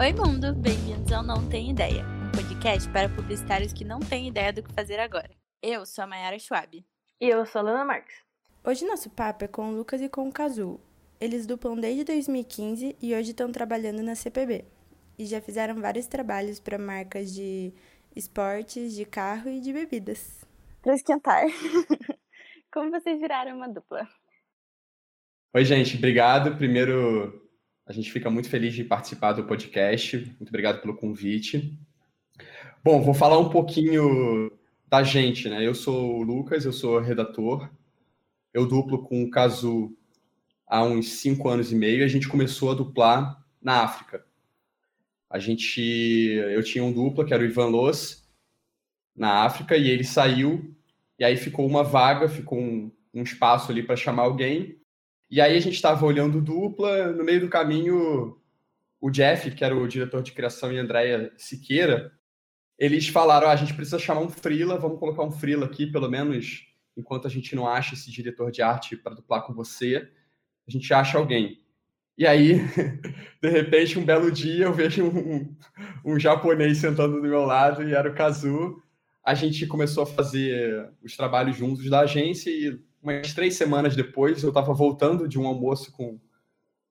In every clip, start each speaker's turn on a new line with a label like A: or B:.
A: Oi, mundo! Bem-vindos ao Não Tem Ideia, um podcast para publicitários que não têm ideia do que fazer agora. Eu sou a Mayara Schwab.
B: E eu sou a Lana Marques.
C: Hoje nosso papo é com o Lucas e com o Kazu. Eles duplam desde 2015 e hoje estão trabalhando na CPB. E já fizeram vários trabalhos para marcas de esportes, de carro e de bebidas.
B: Para esquentar. Como vocês viraram uma dupla?
D: Oi, gente, obrigado. Primeiro, a gente fica muito feliz de participar do podcast. Muito obrigado pelo convite. Bom, vou falar um pouquinho da gente, né? Eu sou o Lucas, eu sou redator. Eu duplo com o Cazu há uns cinco anos e meio. A gente começou a duplar na África. A gente, eu tinha um dupla que era o Ivan Loss na África e ele saiu e aí ficou uma vaga, ficou um, um espaço ali para chamar alguém. E aí a gente estava olhando dupla, no meio do caminho, o Jeff, que era o diretor de criação, e a Andrea Siqueira, eles falaram: ah, a gente precisa chamar um freela, vamos colocar um freela aqui, pelo menos enquanto a gente não acha esse diretor de arte para duplar com você, a gente acha alguém. E aí, de repente, um belo dia, eu vejo um, um japonês sentando do meu lado e era o Kazu. A gente começou a fazer os trabalhos juntos da agência e umas três semanas depois, eu estava voltando de um almoço com,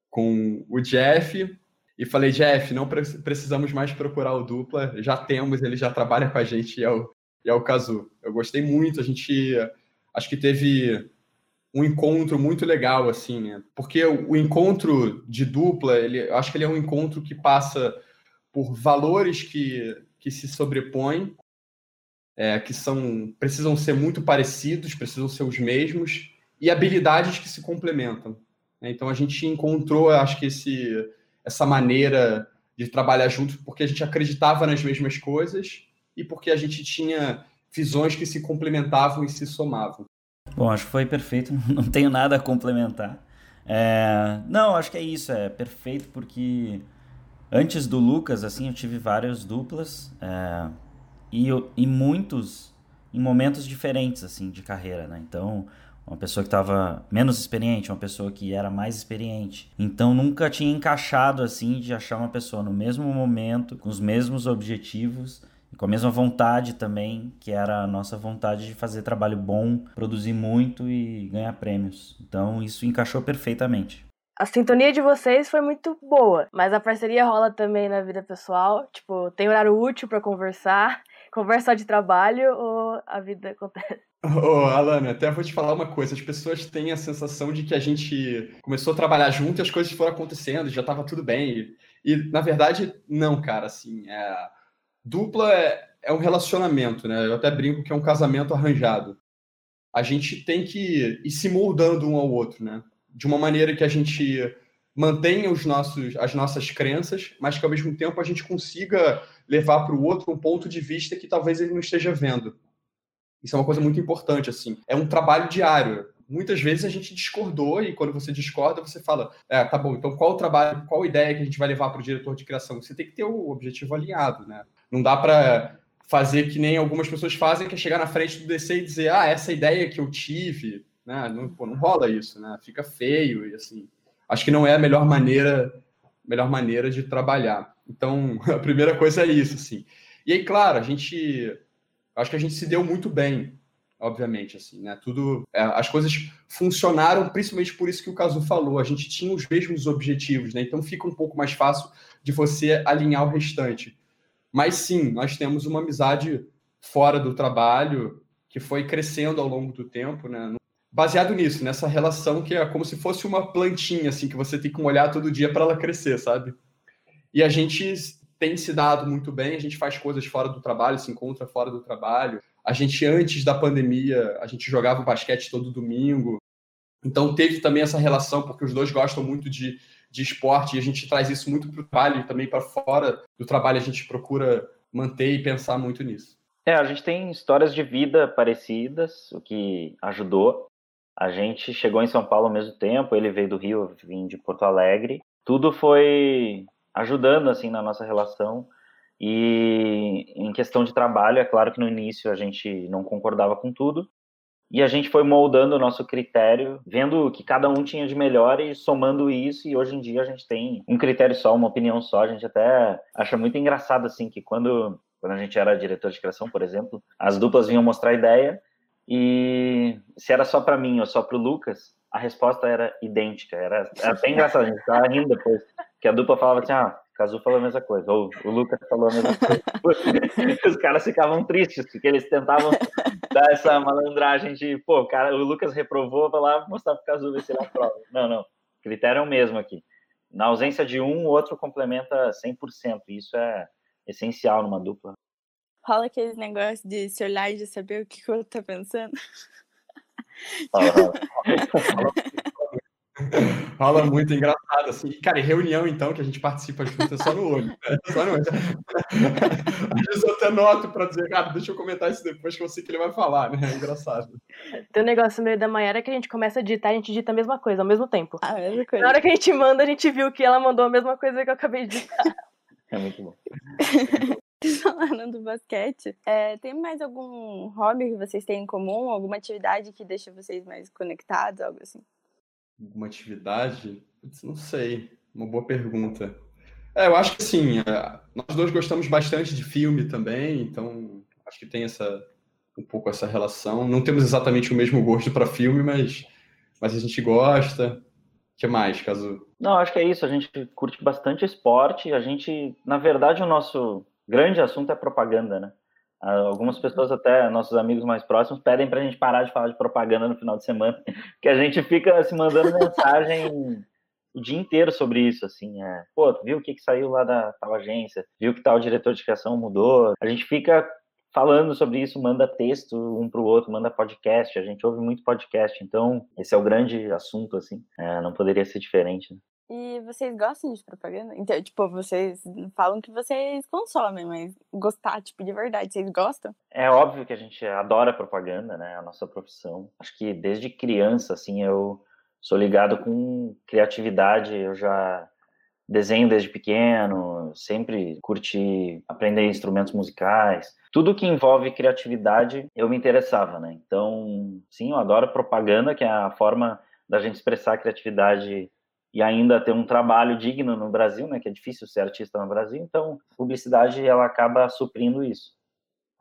D: com o Jeff e falei, Jeff, não precisamos mais procurar o dupla, já temos, ele já trabalha com a gente e é o, é o Kazu. Eu gostei muito, a gente acho que teve um encontro muito legal, assim, né? Porque o, o encontro de dupla, ele, acho que ele é um encontro que passa por valores que, que se sobrepõem é, que são precisam ser muito parecidos, precisam ser os mesmos, e habilidades que se complementam. Né? Então a gente encontrou, acho que esse, essa maneira de trabalhar junto porque a gente acreditava nas mesmas coisas e porque a gente tinha visões que se complementavam e se somavam.
E: Bom, acho que foi perfeito, não tenho nada a complementar. É... Não, acho que é isso, é perfeito porque antes do Lucas, assim, eu tive várias duplas. É e, e muitos em momentos diferentes assim de carreira, né? Então, uma pessoa que estava menos experiente, uma pessoa que era mais experiente. Então, nunca tinha encaixado assim de achar uma pessoa no mesmo momento, com os mesmos objetivos com a mesma vontade também, que era a nossa vontade de fazer trabalho bom, produzir muito e ganhar prêmios. Então, isso encaixou perfeitamente.
B: A sintonia de vocês foi muito boa, mas a parceria rola também na vida pessoal. Tipo, tem horário útil para conversar conversa de trabalho ou a vida acontece?
D: Ô, Alana, até vou te falar uma coisa. As pessoas têm a sensação de que a gente começou a trabalhar junto e as coisas foram acontecendo, já estava tudo bem. E, e, na verdade, não, cara. Assim, é... dupla é, é um relacionamento, né? Eu até brinco que é um casamento arranjado. A gente tem que ir se moldando um ao outro, né? De uma maneira que a gente mantenha os nossos, as nossas crenças, mas que ao mesmo tempo a gente consiga levar para o outro um ponto de vista que talvez ele não esteja vendo. Isso é uma coisa muito importante, assim. É um trabalho diário. Muitas vezes a gente discordou e quando você discorda, você fala, é, tá bom, então qual o trabalho, qual ideia que a gente vai levar para o diretor de criação? Você tem que ter o objetivo alinhado, né? Não dá para fazer que nem algumas pessoas fazem, que é chegar na frente do DC e dizer, ah, essa ideia que eu tive, né? Não, pô, não rola isso, né? Fica feio e assim. Acho que não é a melhor maneira, melhor maneira de trabalhar. Então, a primeira coisa é isso, assim. E aí, claro, a gente, acho que a gente se deu muito bem, obviamente, assim, né? Tudo, é, as coisas funcionaram, principalmente por isso que o Caso falou. A gente tinha os mesmos objetivos, né? Então fica um pouco mais fácil de você alinhar o restante. Mas sim, nós temos uma amizade fora do trabalho que foi crescendo ao longo do tempo, né? Baseado nisso, nessa relação que é como se fosse uma plantinha, assim, que você tem que molhar todo dia para ela crescer, sabe? E a gente tem se dado muito bem, a gente faz coisas fora do trabalho, se encontra fora do trabalho. A gente, antes da pandemia, a gente jogava basquete todo domingo. Então, teve também essa relação, porque os dois gostam muito de, de esporte e a gente traz isso muito para o trabalho e também para fora do trabalho a gente procura manter e pensar muito nisso.
F: É, a gente tem histórias de vida parecidas, o que ajudou. A gente chegou em São Paulo ao mesmo tempo, ele veio do Rio, eu vim de Porto Alegre. Tudo foi ajudando assim na nossa relação. E em questão de trabalho, é claro que no início a gente não concordava com tudo, E a gente foi moldando o nosso critério, vendo o que cada um tinha de melhor e somando isso. E hoje em dia a gente tem um critério só, uma opinião só. A gente até acha muito engraçado, assim, que quando, quando a gente era diretor de criação, por exemplo, as duplas vinham mostrar ideia e se era só para mim ou só para o Lucas, a resposta era idêntica. Era, era até engraçado, a gente ficava rindo depois. Que a dupla falava assim, ah, Cazu falou a mesma coisa, ou o Lucas falou a mesma coisa. Os caras ficavam tristes, porque eles tentavam dar essa malandragem de, pô, o, cara, o Lucas reprovou, vai lá mostrar pro Cazu ver se ele aprova. Não, não. O critério é o mesmo aqui. Na ausência de um, o outro complementa 100%. Isso é essencial numa dupla.
A: Rola aqueles negócios de se olhar e de saber o que o outro tá pensando.
D: Rola muito engraçado, assim. Cara, em reunião, então, que a gente participa junto, é só no olho. Né? Só no olho. Às vezes eu até noto para dizer, cara, deixa eu comentar isso depois que eu sei que ele vai falar, né? É engraçado.
B: Tem um negócio meio da Mayara que a gente começa a digitar, a gente digita a mesma coisa, ao mesmo tempo.
A: A mesma coisa.
B: Na hora que a gente manda, a gente viu que ela mandou a mesma coisa que eu acabei de digitar.
F: É muito bom.
A: Falando do basquete, é, tem mais algum hobby que vocês têm em comum? Alguma atividade que deixa vocês mais conectados, algo assim?
D: Alguma atividade? Putz, não sei. Uma boa pergunta. É, eu acho que sim. É, nós dois gostamos bastante de filme também, então acho que tem essa um pouco essa relação. Não temos exatamente o mesmo gosto para filme, mas, mas a gente gosta. O que mais, Caso?
F: Não, acho que é isso. A gente curte bastante esporte. A gente, na verdade, o nosso grande assunto é propaganda, né? Algumas pessoas, até nossos amigos mais próximos, pedem para a gente parar de falar de propaganda no final de semana, que a gente fica se mandando mensagem o dia inteiro sobre isso, assim, é, pô, viu o que, que saiu lá da tal agência, viu que tal diretor de criação mudou, a gente fica falando sobre isso, manda texto um para o outro, manda podcast, a gente ouve muito podcast, então esse é o grande assunto, assim, é, não poderia ser diferente. Né?
A: E vocês gostam de propaganda? Então, tipo, vocês falam que vocês consomem, mas gostar, tipo, de verdade, vocês gostam?
F: É óbvio que a gente adora propaganda, né? A nossa profissão. Acho que desde criança, assim, eu sou ligado com criatividade, eu já desenho desde pequeno, sempre curti aprender instrumentos musicais. Tudo que envolve criatividade, eu me interessava, né? Então, sim, eu adoro propaganda, que é a forma da gente expressar a criatividade e ainda ter um trabalho digno no Brasil, né, que é difícil ser artista no Brasil, então publicidade ela acaba suprindo isso.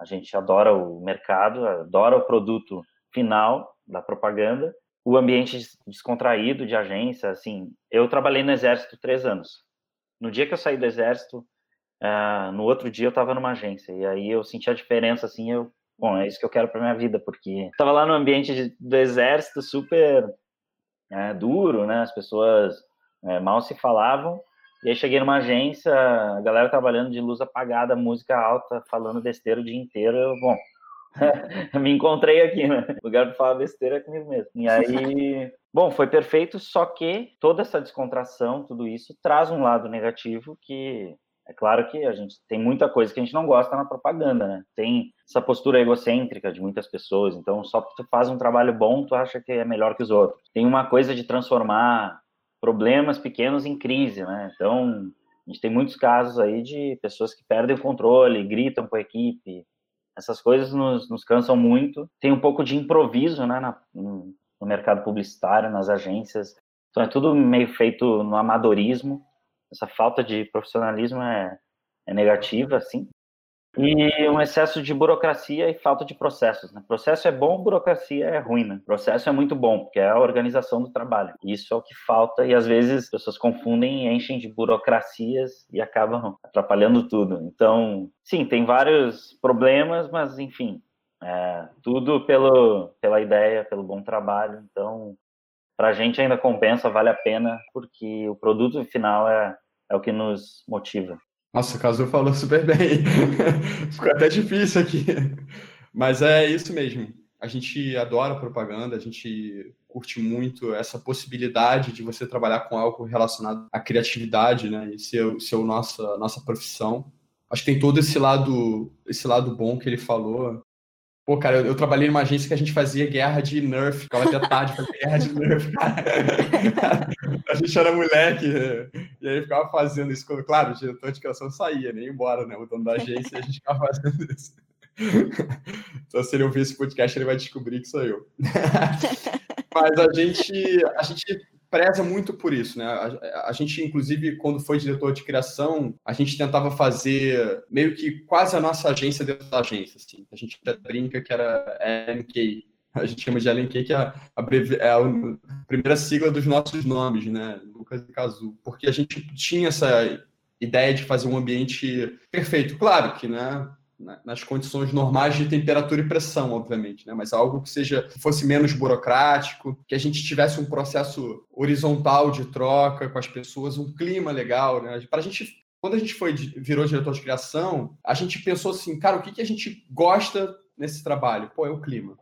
F: A gente adora o mercado, adora o produto final da propaganda, o ambiente descontraído de agência, assim, eu trabalhei no exército três anos. No dia que eu saí do exército, uh, no outro dia eu estava numa agência e aí eu senti a diferença, assim, eu, bom, é isso que eu quero para minha vida, porque estava lá no ambiente de, do exército super é, duro, né? As pessoas é, mal se falavam. E aí cheguei numa agência, a galera trabalhando de luz apagada, música alta, falando besteira o dia inteiro. Eu, bom, me encontrei aqui, né? O lugar para falar besteira é comigo mesmo. E aí, bom, foi perfeito, só que toda essa descontração, tudo isso, traz um lado negativo que é claro que a gente tem muita coisa que a gente não gosta na propaganda, né? Tem essa postura egocêntrica de muitas pessoas, então só porque tu faz um trabalho bom, tu acha que é melhor que os outros. Tem uma coisa de transformar problemas pequenos em crise, né? Então, a gente tem muitos casos aí de pessoas que perdem o controle, gritam com a equipe. Essas coisas nos, nos cansam muito. Tem um pouco de improviso, né, na, no, mercado publicitário, nas agências. Então, é tudo meio feito no amadorismo essa falta de profissionalismo é, é negativa, assim. E um excesso de burocracia e falta de processos. Né? Processo é bom, burocracia é ruim. Né? Processo é muito bom, porque é a organização do trabalho. Isso é o que falta e às vezes as pessoas confundem, enchem de burocracias e acabam atrapalhando tudo. Então, sim, tem vários problemas, mas enfim, é, tudo pelo, pela ideia, pelo bom trabalho. Então, para a gente ainda compensa, vale a pena, porque o produto final é, é o que nos motiva.
D: Nossa, o Casu falou super bem. Ficou até difícil aqui. Mas é isso mesmo. A gente adora propaganda, a gente curte muito essa possibilidade de você trabalhar com algo relacionado à criatividade, né? E ser, ser nossa, nossa profissão. Acho que tem todo esse lado, esse lado bom que ele falou. Pô, cara, eu, eu, trabalhei numa agência que a gente fazia guerra de Nerf, ficava até tarde fazia guerra de Nerf, cara. a gente era moleque, e aí ficava fazendo isso. Claro, o diretor de criação saía, nem embora, né? O dono da agência, a gente ficava fazendo isso. então, se ele ouvir esse podcast, ele vai descobrir que sou eu. Mas a gente, a gente preza muito por isso, né? A, a, gente, inclusive, quando foi diretor de criação, a gente tentava fazer meio que quase a nossa agência dentro da agência, assim. A gente brinca que era LNK. A gente chama de LNK, que é a, a, é a, primeira sigla dos nossos nomes, né? Lucas e Cazu. Porque a gente tinha essa ideia de fazer um ambiente perfeito. Claro que, né? Nas condições normais de temperatura e pressão, obviamente, né? Mas algo que seja fosse menos burocrático, que a gente tivesse um processo horizontal de troca com as pessoas, um clima legal, né? Para a gente quando a gente foi virou diretor de criação, a gente pensou assim, cara, o que, que a gente gosta nesse trabalho? Pô, é o clima.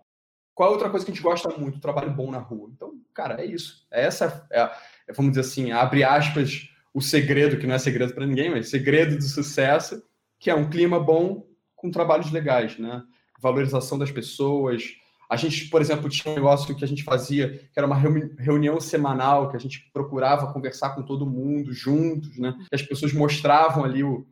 D: Qual é outra coisa que a gente gosta muito? Trabalho bom na rua. Então, cara, é isso. É essa, é, é, vamos dizer assim, abre aspas, o segredo, que não é segredo para ninguém, mas segredo do sucesso, que é um clima bom com trabalhos legais, né? Valorização das pessoas. A gente, por exemplo, tinha um negócio que a gente fazia, que era uma reunião semanal, que a gente procurava conversar com todo mundo juntos, né? Que as pessoas mostravam ali o,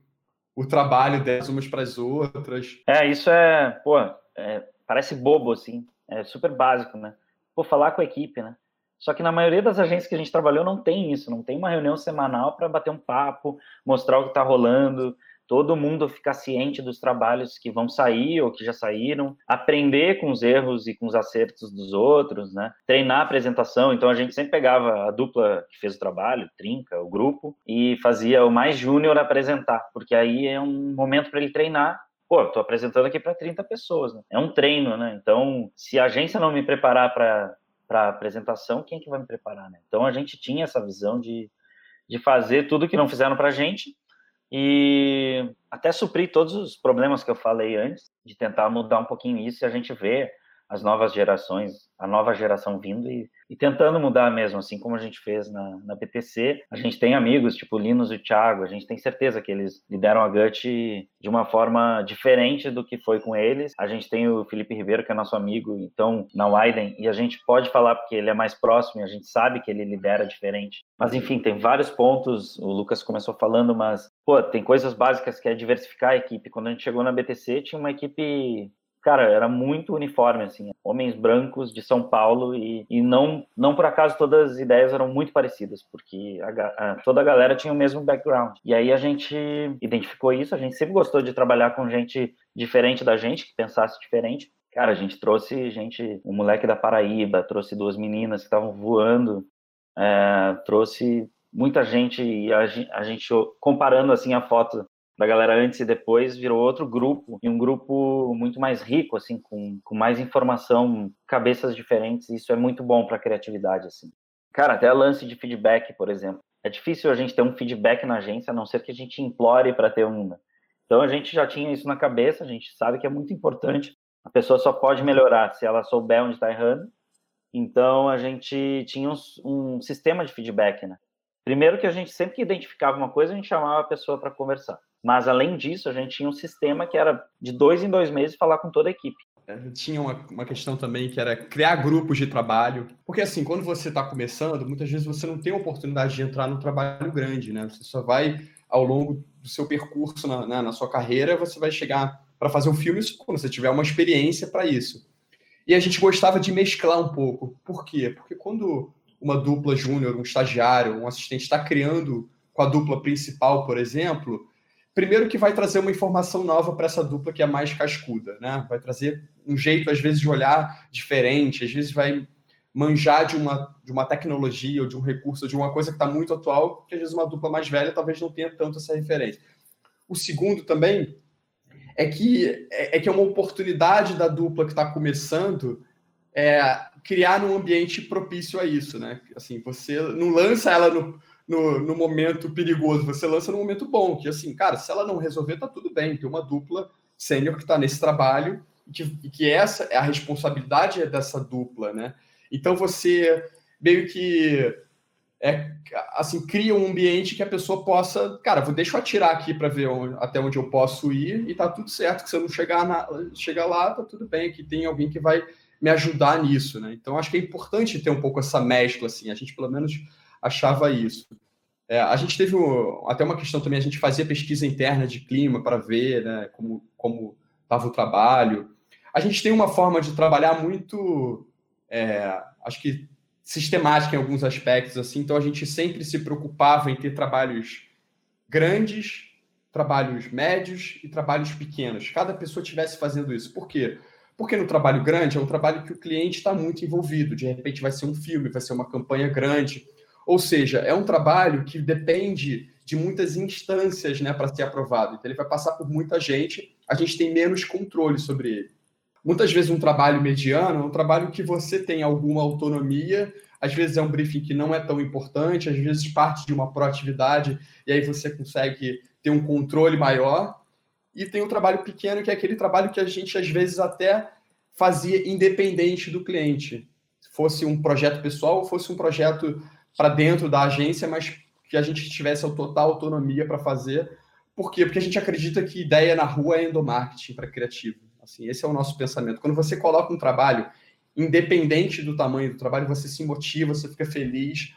D: o trabalho delas umas para as outras.
F: É, isso é, pô, é, parece bobo, assim, é super básico, né? Pô, falar com a equipe, né? Só que na maioria das agências que a gente trabalhou não tem isso, não tem uma reunião semanal para bater um papo, mostrar o que está rolando, todo mundo ficar ciente dos trabalhos que vão sair ou que já saíram, aprender com os erros e com os acertos dos outros, né? Treinar a apresentação. Então a gente sempre pegava a dupla que fez o trabalho, trinca, o grupo, e fazia o mais júnior apresentar, porque aí é um momento para ele treinar pô, tô apresentando aqui para 30 pessoas, né? É um treino, né? Então, se a agência não me preparar para para apresentação, quem é que vai me preparar, né? Então a gente tinha essa visão de, de fazer tudo que não fizeram para a gente e até suprir todos os problemas que eu falei antes, de tentar mudar um pouquinho isso e a gente vê as novas gerações, a nova geração vindo e, e, tentando mudar mesmo, assim como a gente fez na, na. A gente tem amigos, tipo o Linus e o Thiago, a gente tem certeza que eles lideram a GUT de uma forma diferente do que foi com eles. A gente tem o Felipe Ribeiro, que é nosso amigo, então, na Widen, e a gente pode falar porque ele é mais próximo e a gente sabe que ele lidera diferente. Mas, enfim, tem vários pontos, o Lucas começou falando, mas, pô, tem coisas básicas que é diversificar a equipe. Quando a gente chegou na BTC, tinha uma equipe cara, era muito uniforme, assim, homens brancos de São Paulo e, e não, não por acaso todas as ideias eram muito parecidas, porque a, a, toda a galera tinha o mesmo background. E aí a gente identificou isso, a gente sempre gostou de trabalhar com gente diferente da gente, que pensasse diferente. Cara, a gente trouxe gente, um moleque da Paraíba, trouxe duas meninas que estavam voando, é, trouxe muita gente a, a gente comparando assim a foto da galera antes e depois virou outro grupo e um grupo muito mais rico assim com, com mais informação cabeças diferentes e isso é muito bom para criatividade assim. Cara até lance de feedback por exemplo. É difícil a gente ter um feedback na agência a não ser que a gente implore para ter um então a gente já tinha isso na cabeça a gente sabe que é muito importante. A pessoa só pode melhorar se ela souber onde está errando. Então a gente tinha um, um sistema de feedback né primeiro que a gente sempre que identificava uma coisa a gente chamava a pessoa para conversar mas, além disso, a gente tinha um sistema que era de dois em dois meses falar com toda a equipe.
D: É, tinha uma, uma questão também que era criar grupos de trabalho. Porque, assim, quando você está começando, muitas vezes você não tem a oportunidade de entrar no trabalho grande, né? Você só vai, ao longo do seu percurso na, na, na sua carreira, você vai chegar para fazer um filme quando você tiver uma experiência para isso. E a gente gostava de mesclar um pouco. Por quê? Porque quando uma dupla júnior, um estagiário, um assistente está criando com a dupla principal, por exemplo, primeiro que vai trazer uma informação nova para essa dupla que é mais cascuda, né? Vai trazer um jeito, às vezes, de olhar diferente, às vezes vai manjar de uma, de uma tecnologia ou de um recurso, de uma coisa que está muito atual, que às vezes uma dupla mais velha talvez não tenha tanto essa referência. O segundo também é que é, é que é uma oportunidade da dupla que está começando é, criar um ambiente propício a isso, né? Assim, você não lança ela no, no, no momento perigoso, você lança no momento bom, que assim, cara, se ela não resolver, tá tudo bem, tem uma dupla sênior que está nesse trabalho e que, e que essa é a responsabilidade dessa dupla, né? Então você meio que é, assim cria um ambiente que a pessoa possa, cara, vou deixa eu atirar aqui para ver onde, até onde eu posso ir e tá tudo certo, que se eu não chegar na, chegar lá, tá tudo bem, que tem alguém que vai me ajudar nisso, né? Então acho que é importante ter um pouco essa mescla assim, a gente pelo menos achava isso. É, a gente teve até uma questão também, a gente fazia pesquisa interna de clima para ver né, como, como estava o trabalho. A gente tem uma forma de trabalhar muito, é, acho que sistemática em alguns aspectos, assim. Então a gente sempre se preocupava em ter trabalhos grandes, trabalhos médios e trabalhos pequenos. Cada pessoa tivesse fazendo isso. Por quê? Porque no trabalho grande é um trabalho que o cliente está muito envolvido. De repente vai ser um filme, vai ser uma campanha grande. Ou seja, é um trabalho que depende de muitas instâncias né, para ser aprovado. Então ele vai passar por muita gente, a gente tem menos controle sobre ele. Muitas vezes um trabalho mediano é um trabalho que você tem alguma autonomia, às vezes é um briefing que não é tão importante, às vezes parte de uma proatividade, e aí você consegue ter um controle maior. E tem um trabalho pequeno, que é aquele trabalho que a gente às vezes até fazia independente do cliente. Fosse um projeto pessoal ou fosse um projeto para dentro da agência, mas que a gente tivesse a total autonomia para fazer. Por quê? Porque a gente acredita que ideia na rua é endomarketing para criativo. Assim, esse é o nosso pensamento. Quando você coloca um trabalho, independente do tamanho do trabalho, você se motiva, você fica feliz.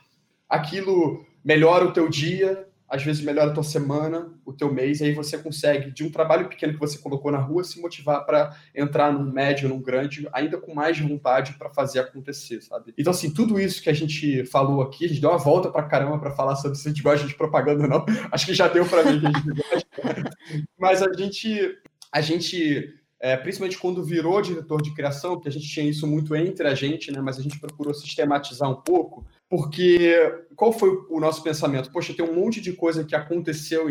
D: Aquilo melhora o teu dia, às vezes melhora a tua semana, o teu mês, aí você consegue, de um trabalho pequeno que você colocou na rua, se motivar para entrar num médio, num grande, ainda com mais vontade para fazer acontecer, sabe? Então, assim, tudo isso que a gente falou aqui, a gente deu uma volta para caramba para falar sobre se a gente gosta de propaganda não. Acho que já deu para mim que a gente gosta. Mas a gente, a gente é, principalmente quando virou diretor de criação, que a gente tinha isso muito entre a gente, né, mas a gente procurou sistematizar um pouco, porque qual foi o nosso pensamento? Poxa, tem um monte de coisa que aconteceu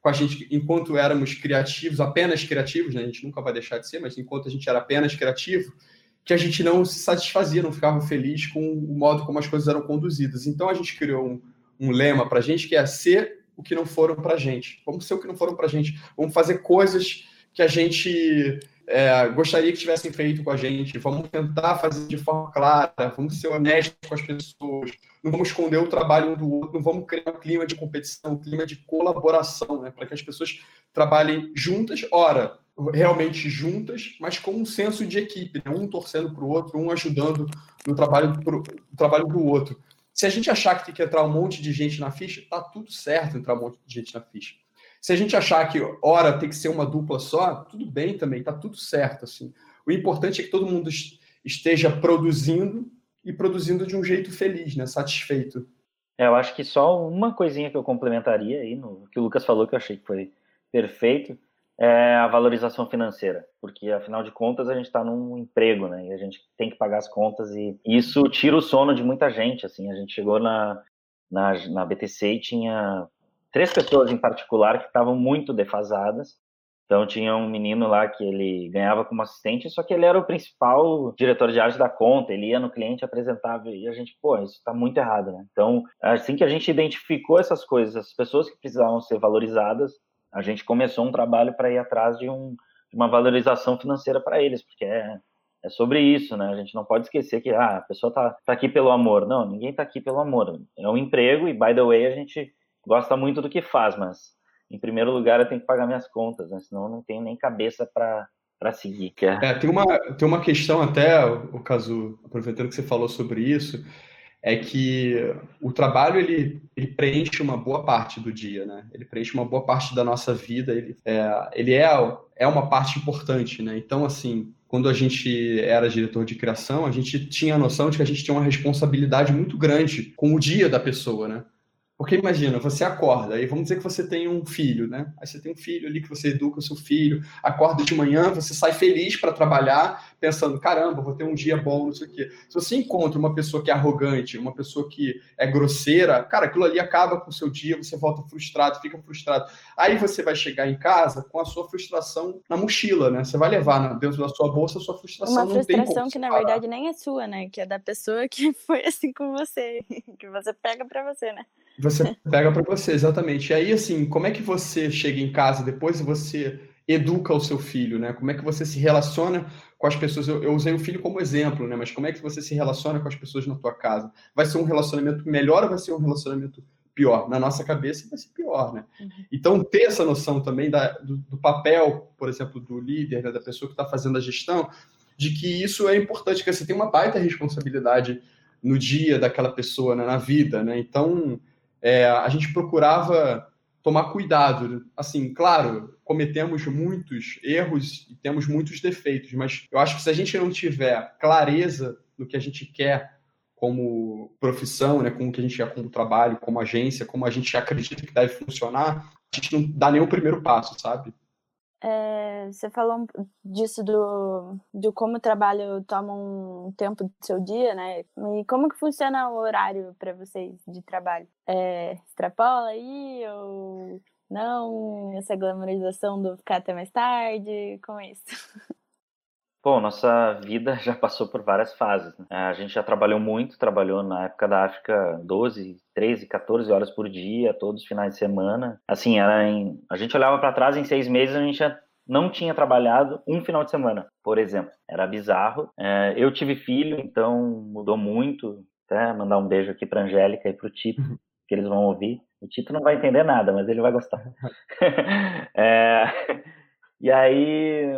D: com a gente enquanto éramos criativos, apenas criativos, né, a gente nunca vai deixar de ser, mas enquanto a gente era apenas criativo, que a gente não se satisfazia, não ficava feliz com o modo como as coisas eram conduzidas. Então a gente criou um, um lema para a gente que é ser o que não foram para a gente. Vamos ser o que não foram para a gente. Vamos fazer coisas que a gente é, gostaria que tivessem feito com a gente. Vamos tentar fazer de forma clara, vamos ser honestos com as pessoas, não vamos esconder o trabalho um do outro, não vamos criar um clima de competição, um clima de colaboração, né, para que as pessoas trabalhem juntas, ora, realmente juntas, mas com um senso de equipe, né, um torcendo para o outro, um ajudando no trabalho, pro, trabalho do outro. Se a gente achar que tem que entrar um monte de gente na ficha, tá tudo certo entrar um monte de gente na ficha. Se a gente achar que hora tem que ser uma dupla só, tudo bem também, tá tudo certo assim. O importante é que todo mundo esteja produzindo e produzindo de um jeito feliz, né, satisfeito.
F: É, eu acho que só uma coisinha que eu complementaria aí no que o Lucas falou que eu achei que foi perfeito é a valorização financeira, porque afinal de contas a gente está num emprego, né? E a gente tem que pagar as contas e isso tira o sono de muita gente. Assim, a gente chegou na, na, na BTC e tinha três pessoas em particular que estavam muito defasadas. Então tinha um menino lá que ele ganhava como assistente, só que ele era o principal diretor de arte da conta, ele ia no cliente, apresentava e a gente, pô, isso está muito errado, né? Então, assim que a gente identificou essas coisas, as pessoas que precisavam ser valorizadas, a gente começou um trabalho para ir atrás de, um, uma valorização financeira para eles, porque é, é sobre isso, né? A gente não pode esquecer que ah, a pessoa tá, tá aqui pelo amor. Não, ninguém tá aqui pelo amor. É um emprego e, by the way, a gente gosta muito do que faz, mas em primeiro lugar eu tenho que pagar minhas contas, né? senão eu não tenho nem cabeça para para seguir.
D: É, tem, uma, tem uma questão até, o caso, aproveitando que você falou sobre isso, é que o trabalho ele, ele preenche uma boa parte do dia, né? Ele preenche uma boa parte da nossa vida, ele é, ele é, é uma parte importante, né? Então, assim, quando a gente era diretor de criação, a gente tinha a noção de que a gente tinha uma responsabilidade muito grande com o dia da pessoa, né? Porque imagina, você acorda, aí vamos dizer que você tem um filho, né? Aí você tem um filho ali que você educa o seu filho, acorda de manhã, você sai feliz para trabalhar, pensando, caramba, vou ter um dia bom, não sei o quê. Se você encontra uma pessoa que é arrogante, uma pessoa que é grosseira, cara, aquilo ali acaba com o seu dia, você volta frustrado, fica frustrado. Aí você vai chegar em casa com a sua frustração na mochila, né? Você vai levar dentro da sua bolsa a sua frustração.
A: Uma frustração que, na verdade, nem é sua, né? Que é da pessoa que foi assim com você, que você pega para você, né?
D: Você pega para você, exatamente. E aí, assim, como é que você chega em casa depois e você educa o seu filho, né? Como é que você se relaciona com as pessoas? Eu, eu, usei o filho como exemplo, né? Mas como é que você se relaciona com as pessoas na tua casa? Vai ser um relacionamento melhor ou vai ser um relacionamento pior? Na nossa cabeça vai ser pior, né? Uhum. Então, ter essa noção também da, do, do, papel, por exemplo, do líder, né? da pessoa que está fazendo a gestão, de que isso é importante, que você tem uma baita responsabilidade no dia daquela pessoa, né? na vida, né? Então, é, a gente procurava tomar cuidado. Assim, claro, cometemos muitos erros e temos muitos defeitos, mas eu acho que se a gente não tiver clareza no que a gente quer como profissão, né, como que a gente quer como trabalho, como agência, como a gente acredita que deve funcionar, a gente não dá nem o primeiro passo, sabe?
A: É, você falou disso do, do como o trabalho toma um tempo do seu dia, né? E como que funciona o horário para vocês de trabalho? É, extrapola aí ou não? Essa glamorização do ficar até mais tarde? Como é isso?
F: Bom, nossa vida já passou por várias fases. Né? A gente já trabalhou muito, trabalhou na época da África 12, 13, 14 horas por dia, todos os finais de semana. Assim, era em... a gente olhava para trás em seis meses a gente já não tinha trabalhado um final de semana, por exemplo. Era bizarro. É, eu tive filho, então mudou muito. Até mandar um beijo aqui para Angélica e para o Tito, uhum. que eles vão ouvir. O Tito não vai entender nada, mas ele vai gostar. é... E aí,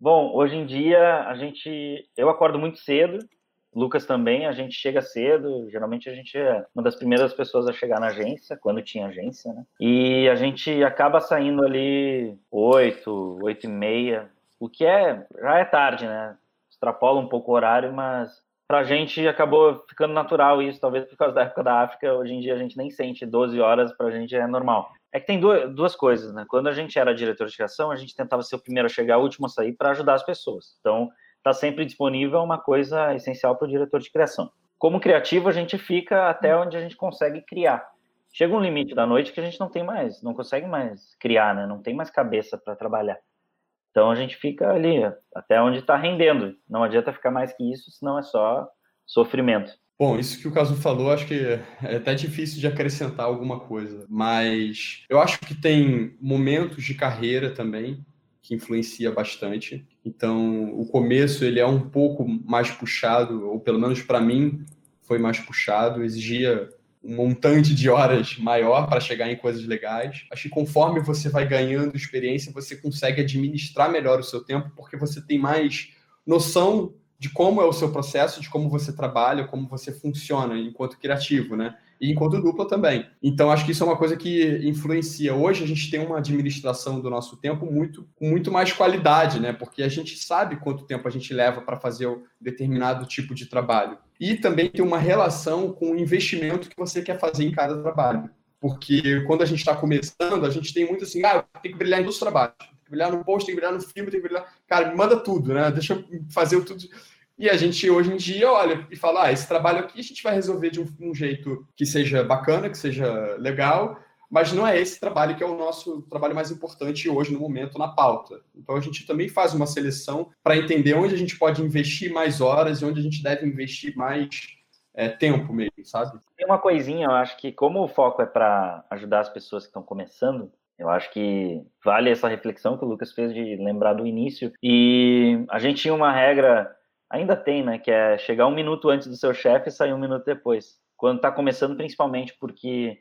F: Bom, hoje em dia a gente, eu acordo muito cedo, Lucas também, a gente chega cedo, geralmente a gente é uma das primeiras pessoas a chegar na agência, quando tinha agência, né? E a gente acaba saindo ali oito, oito e meia, o que é, já é tarde, né? Extrapola um pouco o horário, mas pra gente acabou ficando natural isso, talvez por causa da época da África, hoje em dia a gente nem sente 12 horas, pra gente é normal. É que tem duas, coisas, né? Quando a gente era diretor de criação, a gente tentava ser o primeiro a chegar, o último a sair, para ajudar as pessoas. Então, tá sempre disponível é uma coisa essencial para o diretor de criação. Como criativo, a gente fica até onde a gente consegue criar. Chega um limite da noite que a gente não tem mais, não consegue mais criar, né? Não tem mais cabeça para trabalhar. Então a gente fica ali até onde está rendendo. Não adianta ficar mais que isso, senão é só sofrimento.
D: Bom, isso que o Caso falou, acho que é até difícil de acrescentar alguma coisa, mas eu acho que tem momentos de carreira também que influencia bastante. Então, o começo ele é um pouco mais puxado, ou pelo menos para mim foi mais puxado, exigia um montante de horas maior para chegar em coisas legais. Acho que conforme você vai ganhando experiência, você consegue administrar melhor o seu tempo, porque você tem mais noção de como é o seu processo, de como você trabalha, como você funciona enquanto criativo, né? E enquanto dupla também. Então, acho que isso é uma coisa que influencia. Hoje, a gente tem uma administração do nosso tempo muito, com muito mais qualidade, né? Porque a gente sabe quanto tempo a gente leva para fazer um determinado tipo de trabalho. E também tem uma relação com o investimento que você quer fazer em cada trabalho. Porque quando a gente está começando, a gente tem muito assim, ah, tem que brilhar em dois trabalhos. Tem que brilhar no post, tem que brilhar no filme, tem que brilhar... Cara, me manda tudo, né? Deixa eu fazer tudo e a gente hoje em dia olha e fala: ah, esse trabalho aqui a gente vai resolver de um, um, jeito que seja bacana, que seja legal, mas não é esse trabalho que é o nosso trabalho mais importante hoje no momento na pauta. Então a gente também faz uma seleção para entender onde a gente pode investir mais horas e onde a gente deve investir mais é, tempo mesmo, sabe?
F: Tem uma coisinha, eu acho que como o foco é para ajudar as pessoas que estão começando, eu acho que vale essa reflexão que o Lucas fez de lembrar do início. E a gente tinha uma regra Ainda tem, né? Que é chegar um minuto antes do seu chefe e sair um minuto depois. Quando está começando, principalmente porque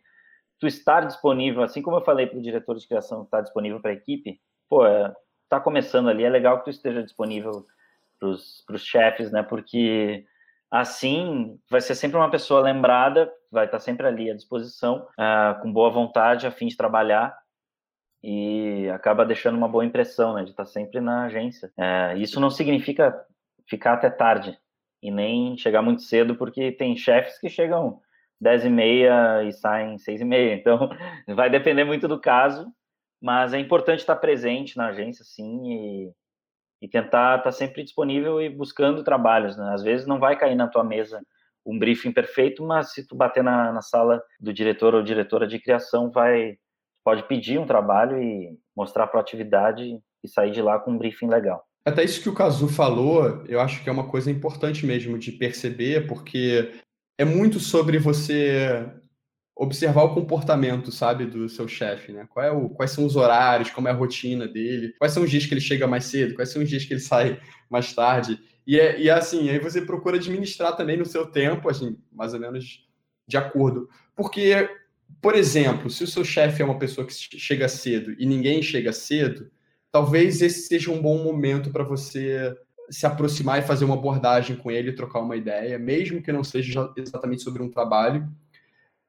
F: tu estar disponível, assim como eu falei para o diretor de criação estar tá disponível para a equipe, pô, é, tá começando ali, é legal que tu esteja disponível para os chefes, né? Porque assim vai ser sempre uma pessoa lembrada, vai estar tá sempre ali à disposição, uh, com boa vontade, a fim de trabalhar e acaba deixando uma boa impressão, né? De estar tá sempre na agência. Uh, isso não significa ficar até tarde e nem chegar muito cedo, porque tem chefes que chegam 10 e meia e saem 6 e meia. Então, vai depender muito do caso, mas é importante estar presente na agência, sim, e, e tentar estar sempre disponível e buscando trabalhos. Né? Às vezes não vai cair na tua mesa um briefing perfeito, mas se tu bater na, na sala do diretor ou diretora de criação, vai pode pedir um trabalho e mostrar proatividade e sair de lá com um briefing legal.
D: Até isso que o Kazu falou, eu acho que é uma coisa importante mesmo de perceber, porque é muito sobre você observar o comportamento, sabe, do seu chefe, né? É o, quais são os horários, como é a rotina dele, quais são os dias que ele chega mais cedo, quais são os dias que ele sai mais tarde. E, é, e é assim, aí você procura administrar também no seu tempo, assim, mais ou menos de acordo. Porque, por exemplo, se o seu chefe é uma pessoa que chega cedo e ninguém chega cedo, talvez esse seja um bom momento para você se aproximar e fazer uma abordagem com ele, trocar uma ideia, mesmo que não seja exatamente sobre um trabalho,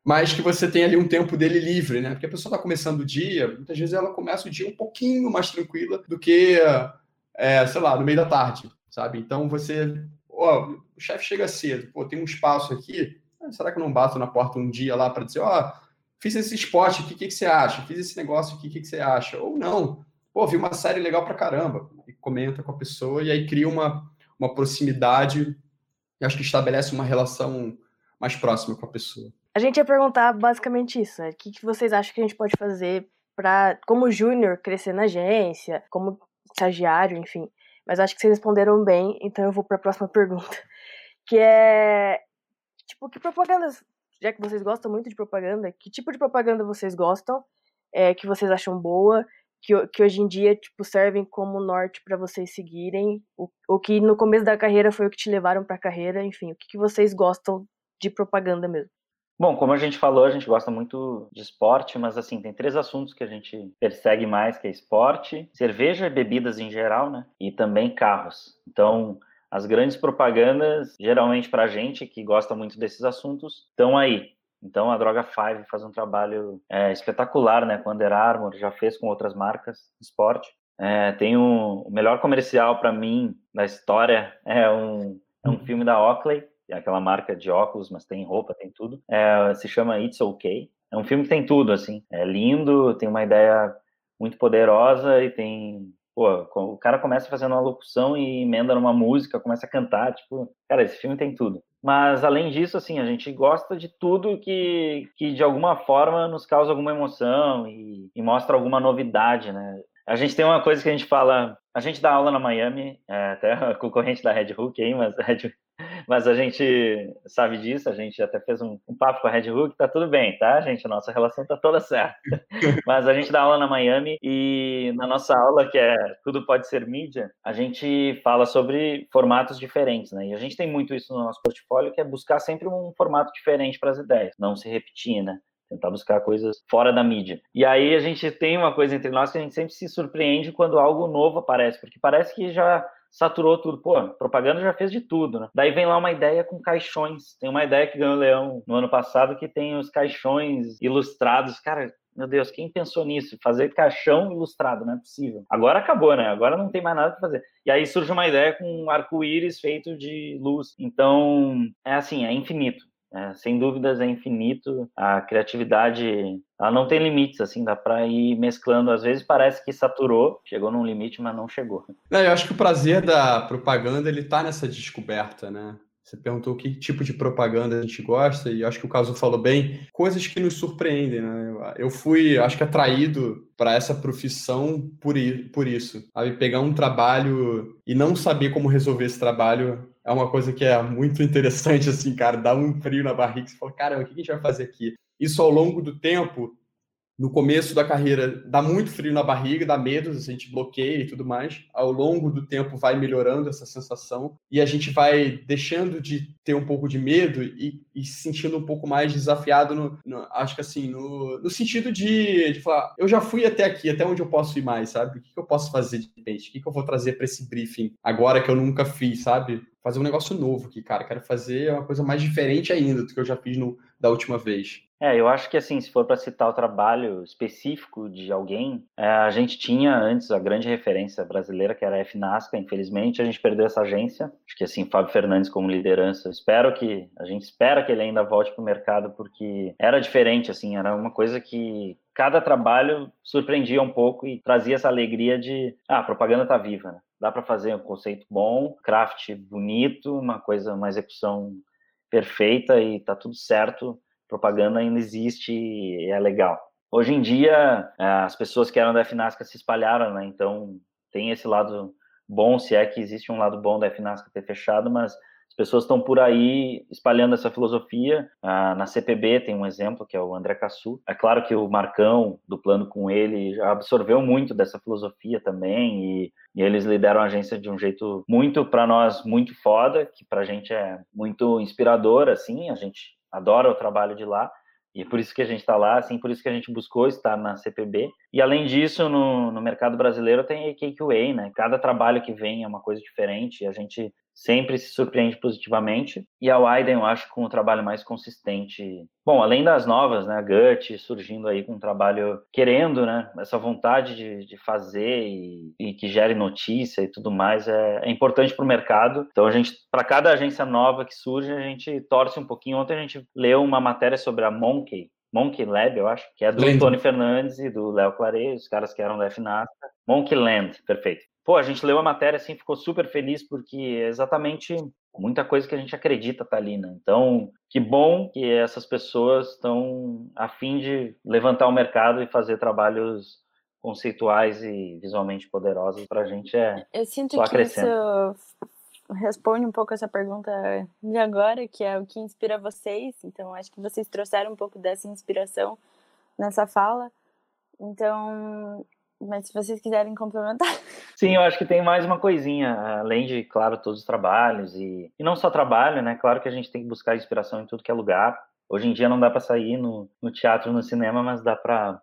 D: mas que você tem ali um tempo dele livre, né? Porque a pessoa está começando o dia, muitas vezes ela começa o dia um pouquinho mais tranquila do que, é, sei lá, no meio da tarde, sabe? Então você, ó, o chefe chega cedo, pô, tem um espaço aqui, ah, será que eu não bato na porta um dia lá para dizer, ó, fiz esse esporte aqui, o que, que você acha? Fiz esse negócio aqui, o que, que você acha? Ou não, pô, vi uma série legal pra caramba, e comenta com a pessoa, e aí cria uma, uma proximidade, e acho que estabelece uma relação mais próxima com a pessoa.
B: A gente ia perguntar basicamente isso, né? O que, vocês acham que a gente pode fazer para, como júnior, crescer na agência, como estagiário, enfim. Mas acho que vocês responderam bem, então eu vou para a próxima pergunta, que é tipo que propagandas, já que vocês gostam muito de propaganda, que tipo de propaganda vocês gostam, é, que vocês acham boa, que, que hoje em dia tipo servem como norte para vocês seguirem, o, o que no começo da carreira foi o que te levaram para a carreira, enfim, o que, que vocês gostam de propaganda mesmo.
F: Bom, como a gente falou, a gente gosta muito de esporte, mas assim, tem três assuntos que a gente persegue mais, que é esporte, cerveja e bebidas em geral, né? E também carros. Então, as grandes propagandas, geralmente para a gente que gosta muito desses assuntos, estão aí. Então, a Droga 5 faz um trabalho é, espetacular, né? Com Under Armour, já fez com outras marcas de esporte. É, tem um, o melhor comercial para mim da história é um, é um filme da Oakley, é aquela marca de óculos, mas tem roupa, tem tudo. É, se chama It's Okay. É um filme que tem tudo, assim. É lindo, tem uma ideia muito poderosa e tem. Pô, o cara começa fazendo uma locução e emenda numa música, começa a cantar, tipo, cara, esse filme tem tudo. Mas além disso, assim, a gente gosta de tudo que, que de alguma forma nos causa alguma emoção e, e mostra alguma novidade, né? A gente tem uma coisa que a gente fala, a gente dá aula na Miami, é, até concorrente da Red Hook aí, mas, mas a gente sabe disso, a gente até fez um, um, papo com a Red Hook, tá tudo bem, tá, gente? A nossa relação tá toda certa. mas a gente dá aula na Miami e na nossa aula, que é Tudo Pode Ser Mídia, a gente fala sobre formatos diferentes, né? E a gente tem muito isso no nosso portfólio, que é buscar sempre um formato diferente para as ideias, não se repetir, né? tentar buscar coisas fora da mídia. E aí a gente tem uma coisa entre nós que a gente sempre se surpreende quando algo novo aparece, porque parece que já saturou tudo. Pô, propaganda já fez de tudo, né? Daí vem lá uma ideia com caixões. Tem uma ideia que ganhou o Leão no ano passado que tem os caixões ilustrados. Cara, meu Deus, quem pensou nisso? Fazer caixão ilustrado, não é possível. Agora acabou, né? Agora não tem mais nada para fazer. E aí surge uma ideia com um arco-íris feito de luz. Então, é assim, é infinito. É, sem dúvidas é infinito. A criatividade ela não tem limites, assim, dá para ir mesclando. Às vezes parece que saturou, chegou num limite, mas não chegou.
D: Não, eu acho que o prazer da propaganda ele tá nessa descoberta, né? Você perguntou que tipo de propaganda a gente gosta, e acho que o Caso falou bem, coisas que nos surpreendem, né? Eu fui, acho que, atraído para essa profissão por, por isso. Sabe? Pegar um trabalho e não saber como resolver esse trabalho é uma coisa que é muito interessante, assim, cara. Dá um frio na barriga, você fala, cara, o que a gente vai fazer aqui? Isso ao longo do tempo no começo da carreira dá muito frio na barriga, dá medo, a gente bloqueia e tudo mais. Ao longo do tempo vai melhorando essa sensação e a gente vai deixando de ter um pouco de medo e, e se sentindo um pouco mais desafiado, no, no acho que assim, no, no sentido de, de, falar, eu já fui até aqui, até onde eu posso ir mais, sabe? O que, eu posso fazer de repente? O que, que eu vou trazer para esse briefing agora que eu nunca fiz, sabe? Fazer um negócio novo aqui, cara. Quero fazer uma coisa mais diferente ainda do que eu já fiz no, da última vez.
F: É, eu acho que assim, se for para citar o trabalho específico de alguém, é, a gente tinha antes a grande referência brasileira, que era a FNASCA, infelizmente a gente perdeu essa agência. Acho que assim, Fábio Fernandes como liderança, espero que, a gente espera que ele ainda volte para o mercado, porque era diferente, assim, era uma coisa que cada trabalho surpreendia um pouco e trazia essa alegria de, ah, a propaganda tá viva, né? Dá para fazer um conceito bom, craft bonito, uma coisa, uma execução perfeita e tá tudo certo propaganda ainda existe e é legal. Hoje em dia, é, as pessoas que eram da FNASCA se espalharam, né? Então, tem esse lado bom, se é que existe um lado bom da FNASCA ter fechado, mas as pessoas estão por aí espalhando essa filosofia. Ah, na CPB tem um exemplo, que é o André Cassu. É claro que o Marcão, do plano com ele, já absorveu muito dessa filosofia também, e, e eles lideram a agência de um jeito muito, para nós, muito foda, que para a gente é muito inspirador, assim, a gente adora o trabalho de lá. E é por isso que a gente está lá, assim, por isso que a gente buscou estar na CPB. E além disso, no, no mercado brasileiro tem a KQA, né? Cada trabalho que vem é uma coisa diferente. A gente sempre se surpreende positivamente. E a Wyden, eu acho, com um trabalho mais consistente. Bom, além das novas, né? A Gut surgindo aí com um trabalho querendo, né? Essa vontade de, de fazer e, e, que gere notícia e tudo mais é, é importante para o mercado. Então, a gente, para cada agência nova que surge, a gente torce um pouquinho. Ontem a gente leu uma matéria sobre a Monkey, Monkey Lab, eu acho, que é do Lindo. Tony Fernandes e do Léo Claret, os caras que eram da FNASA. Monkey Land, perfeito pô, a gente leu a matéria assim, ficou super feliz porque é exatamente muita coisa que a gente acredita tá ali, né? Então, que bom que essas pessoas estão a fim de levantar o mercado e fazer trabalhos conceituais e visualmente poderosos para a gente é
A: Eu sinto que isso responde um pouco essa pergunta de agora, que é o que inspira vocês. Então, acho que vocês trouxeram um pouco dessa inspiração nessa fala. Então, mas se vocês quiserem complementar.
F: Sim, eu acho que tem mais uma coisinha, além de, claro, todos os trabalhos e, e não só trabalho, né? Claro que a gente tem que buscar inspiração em tudo que é lugar. Hoje em dia não dá para sair no, no teatro, no cinema, mas dá para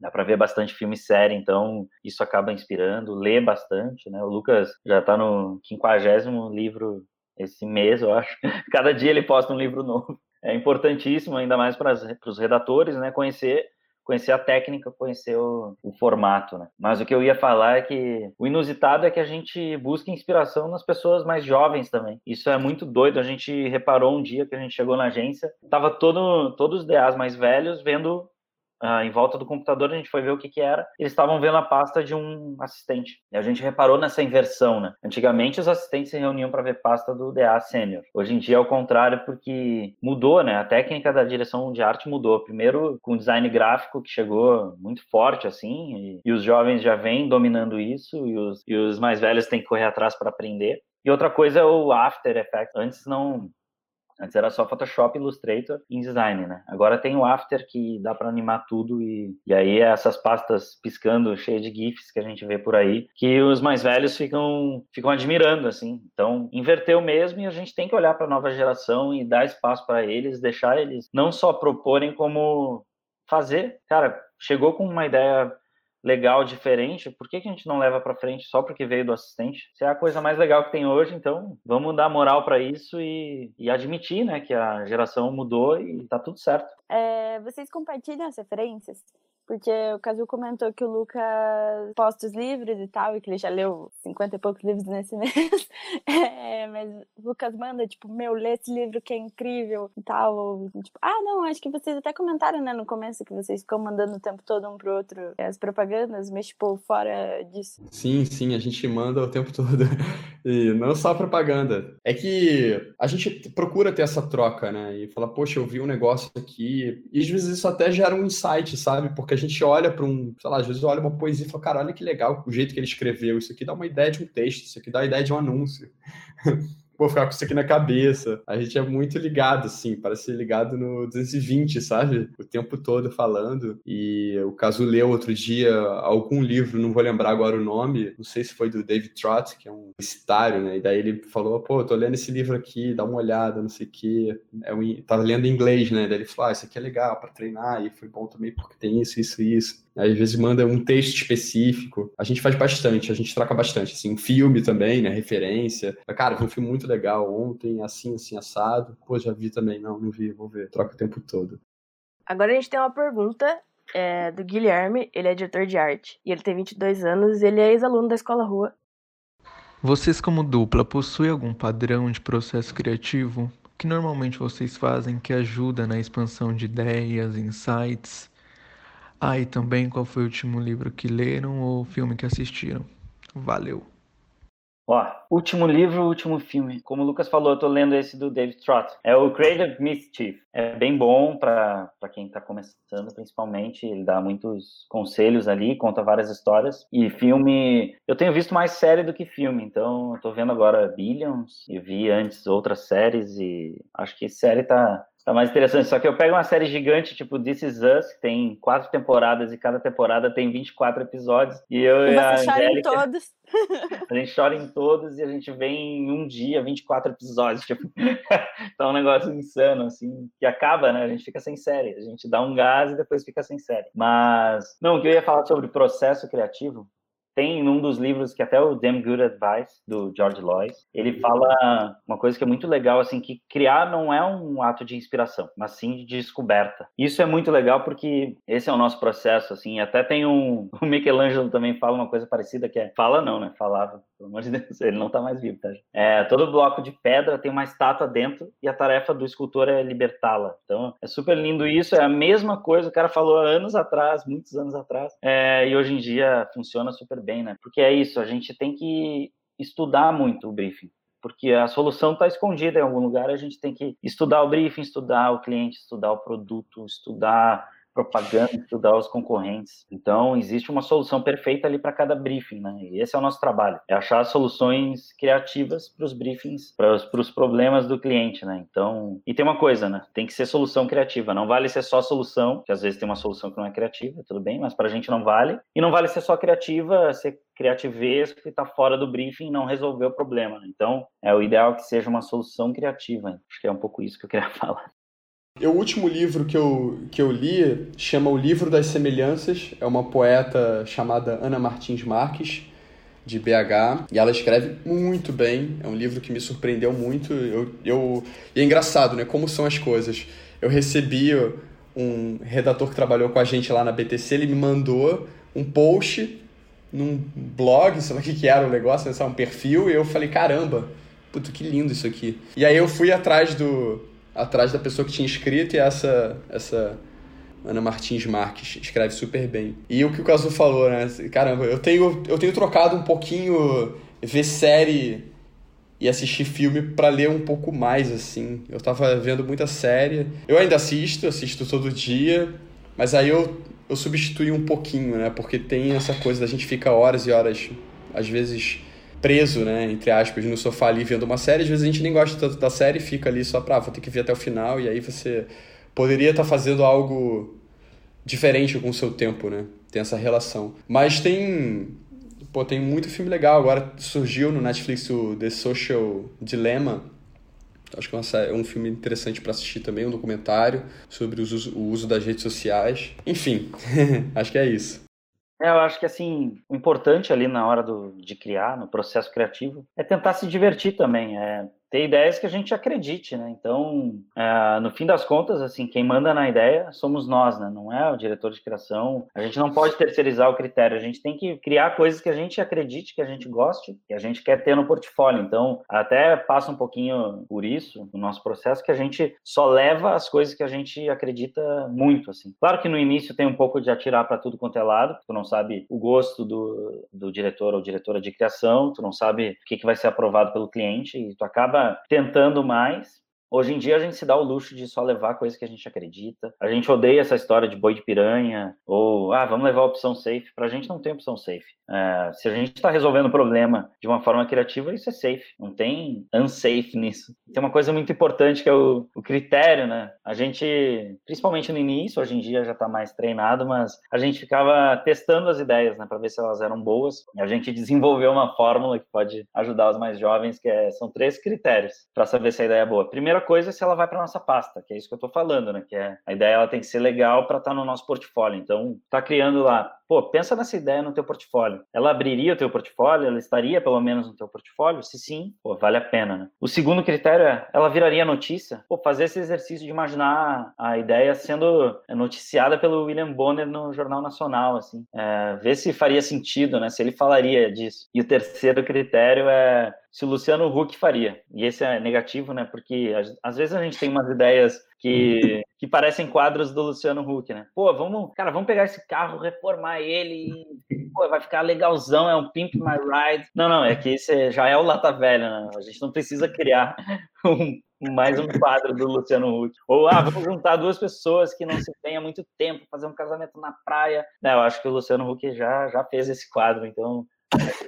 F: dá para ver bastante filme e série, então isso acaba inspirando, ler bastante, né? O Lucas já está no quinquagésimo livro esse mês, eu acho. Cada dia ele posta um livro novo. É importantíssimo, ainda mais para os redatores, né? Conhecer conhecer a técnica, conhecer o, o, formato, né? Mas o que eu ia falar é que o inusitado é que a gente busca inspiração nas pessoas mais jovens também. Isso é muito doido. A gente reparou um dia que a gente chegou na agência, tava todo, todos os DAs mais velhos vendo ah, em volta do computador, a gente foi ver o que, que era. Eles estavam vendo a pasta de um assistente. E a gente reparou nessa inversão, né? Antigamente, os assistentes se reuniam para ver pasta do DA sênior. Hoje em dia é o contrário, porque mudou, né? A técnica da direção de arte mudou. Primeiro, com o design gráfico, que chegou muito forte, assim, e, e os jovens já vêm dominando isso, e os, e os mais velhos têm que correr atrás para aprender. E outra coisa é o After Effects. Antes não, Antes era só Photoshop, Illustrator e InDesign, né? Agora tem o After que dá para animar tudo e, e aí é essas pastas piscando, cheias de GIFs que a gente vê por aí, que os mais velhos ficam, ficam admirando, assim. Então, inverteu mesmo e a gente tem que olhar para a nova geração e dar espaço para eles, deixar eles não só proporem como fazer. Cara, chegou com uma ideia legal, diferente, por que, que a gente não leva para frente só porque veio do assistente? Se é a coisa mais legal que tem hoje, então vamos dar moral para isso e, e, admitir, né, que a geração mudou e tá tudo certo.
A: É, vocês compartilham as referências? Porque o Casu comentou que o Lucas posta os livros e tal, e que ele já leu 50 e poucos livros nesse mês. É, mas o Lucas manda, tipo, meu, lê esse livro que é incrível e tal. Ou, tipo, ah, não, acho que vocês até comentaram, né, no começo, que vocês ficam mandando o tempo todo um pro outro as propagandas, mas, tipo, fora disso.
D: Sim, sim, a gente manda o tempo todo. E não só propaganda. É que a gente procura ter essa troca, né? E fala, poxa, eu vi um negócio aqui. E às vezes isso até gera um insight, sabe? Porque gente olha para um, sei lá, às vezes olha uma poesia e fala, cara, olha que legal o jeito que ele escreveu. Isso aqui dá uma ideia de um texto, isso aqui dá a ideia de um anúncio. Vou ficar com isso aqui na cabeça. A gente é muito ligado, assim, parece ligado no 220, sabe? O tempo todo falando. E o Caso leu outro dia algum livro, não vou lembrar agora o nome, não sei se foi do David Trott, que é um estário, né? E daí ele falou, pô, tô lendo esse livro aqui, dá uma olhada, não sei o quê. É um, tava lendo em inglês, né? Daí ele falou, ah, isso aqui é legal para treinar, e foi bom também porque tem isso, isso, isso. Às vezes manda um texto específico. A gente faz bastante, a gente troca bastante. Assim, um filme também, né? Referência. Cara, vi um filme muito legal ontem, assim, assim, assado. Pô, já vi também. Não, não vi, vou ver. Troca o tempo todo.
B: Agora a gente tem uma pergunta é, do Guilherme. Ele é diretor de arte. E ele tem 22 anos. Ele é ex-aluno da Escola Rua.
G: Vocês, como dupla, possuem algum padrão de processo criativo? que normalmente vocês fazem que ajuda na expansão de ideias, insights ah, e também qual foi o último livro que leram ou filme que assistiram. Valeu!
F: Ó, último livro, último filme. Como o Lucas falou, eu tô lendo esse do David Trott. É o Creative Mischief. É bem bom para quem tá começando, principalmente. Ele dá muitos conselhos ali, conta várias histórias. E filme, eu tenho visto mais série do que filme, então eu tô vendo agora Billions e vi antes outras séries e acho que série tá Tá mais interessante. Só que eu pego uma série gigante, tipo This Is Us, que tem quatro temporadas e cada temporada tem 24 episódios. E eu
A: e, a Angélica, em todos.
F: A gente chora em todos e a gente vê em um dia 24 episódios. Tipo, é um negócio insano, assim, que acaba, né? A gente fica sem série. A gente dá um gás e depois fica sem série. Mas, não, o que eu ia falar sobre processo criativo tem num dos livros que até o Damn Good Advice do George Lois, ele fala uma coisa que é muito legal assim que criar não é um ato de inspiração, mas sim de descoberta. Isso é muito legal porque esse é o nosso processo assim. Até tem um o Michelangelo também fala uma coisa parecida que é fala não, né? Falava, pelo amor de Deus, ele não tá mais vivo, tá? É, todo bloco de pedra tem uma estátua dentro e a tarefa do escultor é libertá-la. Então é super lindo isso. É a mesma coisa o cara falou anos atrás, muitos anos atrás, é, e hoje em dia funciona super bem, né? Porque é isso, a gente tem que estudar muito o briefing porque a solução está escondida em algum lugar, a gente tem que estudar o briefing, estudar o cliente, estudar o produto, estudar propaganda, estudar os concorrentes. Então, existe uma solução perfeita ali para cada briefing, né? E esse é o nosso trabalho, é achar soluções criativas para os briefings, para os problemas do cliente, né? Então, e tem uma coisa, né? Tem que ser solução criativa, não vale ser só solução, que às vezes tem uma solução que não é criativa, tudo bem, mas para a gente não vale. E não vale ser só criativa, ser criativesco e tá fora do briefing e não resolver o problema. Né? Então, é o ideal que seja uma solução criativa. Acho que é um pouco isso que eu queria falar.
D: O último livro que eu, que eu li chama O Livro das Semelhanças. É uma poeta chamada Ana Martins Marques, de BH, e ela escreve muito bem. É um livro que me surpreendeu muito. Eu, eu... E é engraçado, né? Como são as coisas. Eu recebi um redator que trabalhou com a gente lá na BTC, ele me mandou um post num blog, sei lá o que, que era o negócio, né? um perfil, e eu falei, caramba, puto, que lindo isso aqui. E aí eu fui atrás do, atrás da pessoa que tinha escrito e essa essa Ana Martins Marques escreve super bem. E o que o Caso falou, né? Caramba, eu tenho eu tenho trocado um pouquinho ver série e assistir filme para ler um pouco mais assim. Eu tava vendo muita série. Eu ainda assisto, assisto todo dia, mas aí eu eu substituí um pouquinho, né? Porque tem essa coisa da gente fica horas e horas às vezes preso, né, entre aspas, no sofá ali vendo uma série. Às vezes a gente nem gosta tanto da série, fica ali só pra, ah, vou ter que ver até o final, e aí você poderia estar tá fazendo algo diferente com o seu tempo, né? Tem essa relação. Mas tem. Pô, tem muito filme legal. Agora surgiu no Netflix o The Social Dilemma. Acho que é, é um filme interessante para assistir também, um documentário sobre o uso, o uso das redes sociais. Enfim, acho que é isso.
F: É, eu acho que assim, o importante ali na hora do, de criar, no processo criativo, é tentar se divertir também. É ter ideias que a gente acredite, né? Então, é, no fim das contas, assim, quem manda na ideia somos nós, né? Não é o diretor de criação. A gente não pode terceirizar o critério. A gente tem que criar coisas que a gente acredite, que a gente goste, que a gente quer ter no portfólio. Então, até passa um pouquinho por isso no nosso processo, que a gente só leva as coisas que a gente acredita muito, assim. Claro que no início tem um pouco de atirar para tudo quanto é lado. Tu não sabe o gosto do, do diretor ou diretora de criação, tu não sabe o que, que vai ser aprovado pelo cliente e tu acaba tentando mais Hoje em dia a gente se dá o luxo de só levar coisas que a gente acredita. A gente odeia essa história de boi de piranha ou ah, vamos levar a opção safe. Para a gente não tem opção safe. É, se a gente está resolvendo o problema de uma forma criativa, isso é safe. Não tem unsafe nisso. Tem uma coisa muito importante que é o, o critério, né? A gente, principalmente no início, hoje em dia já está mais treinado, mas a gente ficava testando as ideias, né, para ver se elas eram boas. E a gente desenvolveu uma fórmula que pode ajudar os mais jovens, que é, são três critérios para saber se a ideia é boa. Primeiro primeira coisa é se ela vai para nossa pasta, que é isso que eu estou falando, né? Que é a ideia ela tem que ser legal para estar tá no nosso portfólio. Então, tá criando lá, pô, pensa nessa ideia no teu portfólio. Ela abriria o teu portfólio? Ela estaria pelo menos no teu portfólio? Se sim, pô, vale a pena, né? O segundo critério é, ela viraria notícia? Pô, fazer esse exercício de imaginar a ideia sendo noticiada pelo William Bonner no Jornal Nacional, assim. É, ver se faria sentido, né? Se ele falaria disso. E o terceiro critério é se o Luciano Huck faria. E esse é negativo, né? Porque às vezes a gente tem umas ideias que, que parecem quadros do Luciano Huck, né? Pô, vamos, cara, vamos pegar esse carro, reformar ele e pô, vai ficar legalzão, é um Pimp My Ride. Não, não, é que esse já é o Lata Velha, né? A gente não precisa criar um, mais um quadro do Luciano Huck. Ou, ah, vamos juntar duas pessoas que não se têm há muito tempo, fazer um casamento na praia. Não, eu acho que o Luciano Huck já, já fez esse quadro, então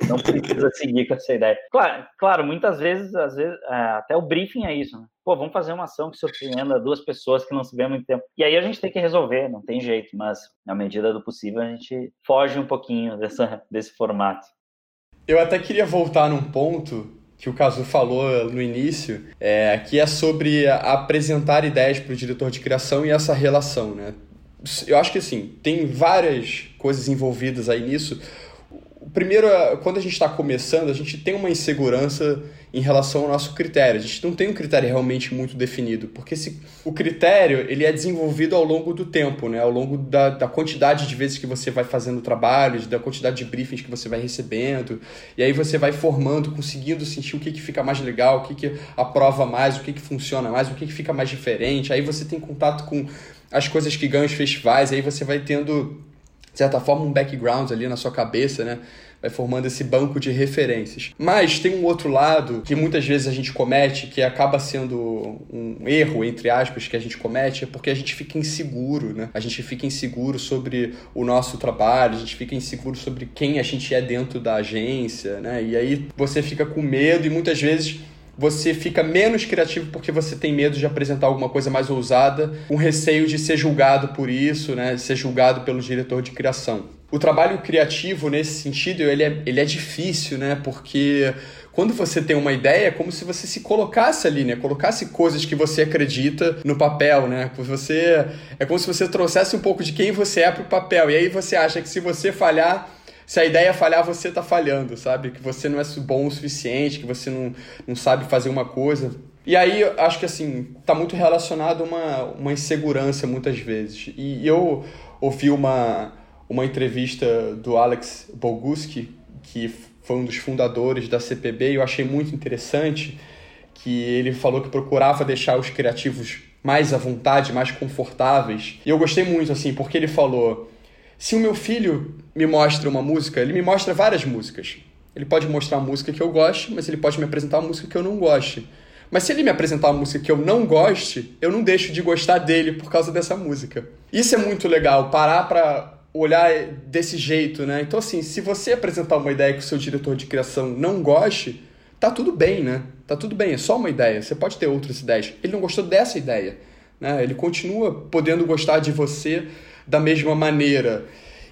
F: não precisa seguir com essa ideia. Claro, claro muitas vezes, às vezes, é, até o briefing é isso, né? Pô, vamos fazer uma ação que surpreenda duas pessoas que não se vê há muito tempo. E aí a gente tem que resolver, não tem jeito, mas na medida do possível a gente foge um pouquinho dessa, desse formato.
D: Eu até queria voltar num ponto que o Cazu falou no início, é, que é sobre apresentar ideias para o diretor de criação e essa relação, né? Eu acho que assim, tem várias coisas envolvidas aí nisso primeiro, quando a gente está começando, a gente tem uma insegurança em relação ao nosso critério. A gente não tem um critério realmente muito definido, porque se, o critério ele é desenvolvido ao longo do tempo, né? ao longo da, da quantidade de vezes que você vai fazendo trabalhos, da quantidade de briefings que você vai recebendo, e aí você vai formando, conseguindo sentir o que, que fica mais legal, o que, que aprova mais, o que, que funciona mais, o que, que fica mais diferente. Aí você tem contato com as coisas que ganham os festivais, aí você vai tendo, de certa forma, um background ali na sua cabeça, né? vai formando esse banco de referências. Mas tem um outro lado que muitas vezes a gente comete, que acaba sendo um erro, entre aspas, que a gente comete, é porque a gente fica inseguro, né? A gente fica inseguro sobre o nosso trabalho, a gente fica inseguro sobre quem a gente é dentro da agência, né? E aí você fica com medo e muitas vezes você fica menos criativo porque você tem medo de apresentar alguma coisa mais ousada, com receio de ser julgado por isso, né? Ser julgado pelo diretor de criação o trabalho criativo nesse sentido ele é, ele é difícil, né? Porque quando você tem uma ideia, é como se você se colocasse ali, né? Colocasse coisas que você acredita no papel, né? Você é como se você trouxesse um pouco de quem você é para o papel. E aí você acha que se você falhar, se a ideia falhar, você está falhando, sabe? Que você não é bom o suficiente, que você não, não sabe fazer uma coisa. E aí, acho que assim, está muito relacionado a uma, uma insegurança muitas vezes. E eu ouvi uma uma entrevista do Alex Boguski, que foi um dos fundadores da CPB, e eu achei muito interessante que ele falou que procurava deixar os criativos mais à vontade, mais confortáveis. E eu gostei muito, assim, porque ele falou: se o meu filho me mostra uma música, ele me mostra várias músicas. Ele pode mostrar uma música que eu goste, mas ele pode me apresentar uma música que eu não goste. Mas se ele me apresentar uma música que eu não goste, eu não deixo de gostar dele por causa dessa música. Isso é muito legal, parar para olhar desse jeito, né? Então, assim, se você apresentar uma ideia que o seu diretor de criação não goste, tá tudo bem, né? Tá tudo bem, é só uma ideia. Você pode ter outras ideias. Ele não gostou dessa ideia, né? Ele continua podendo gostar de você da mesma maneira.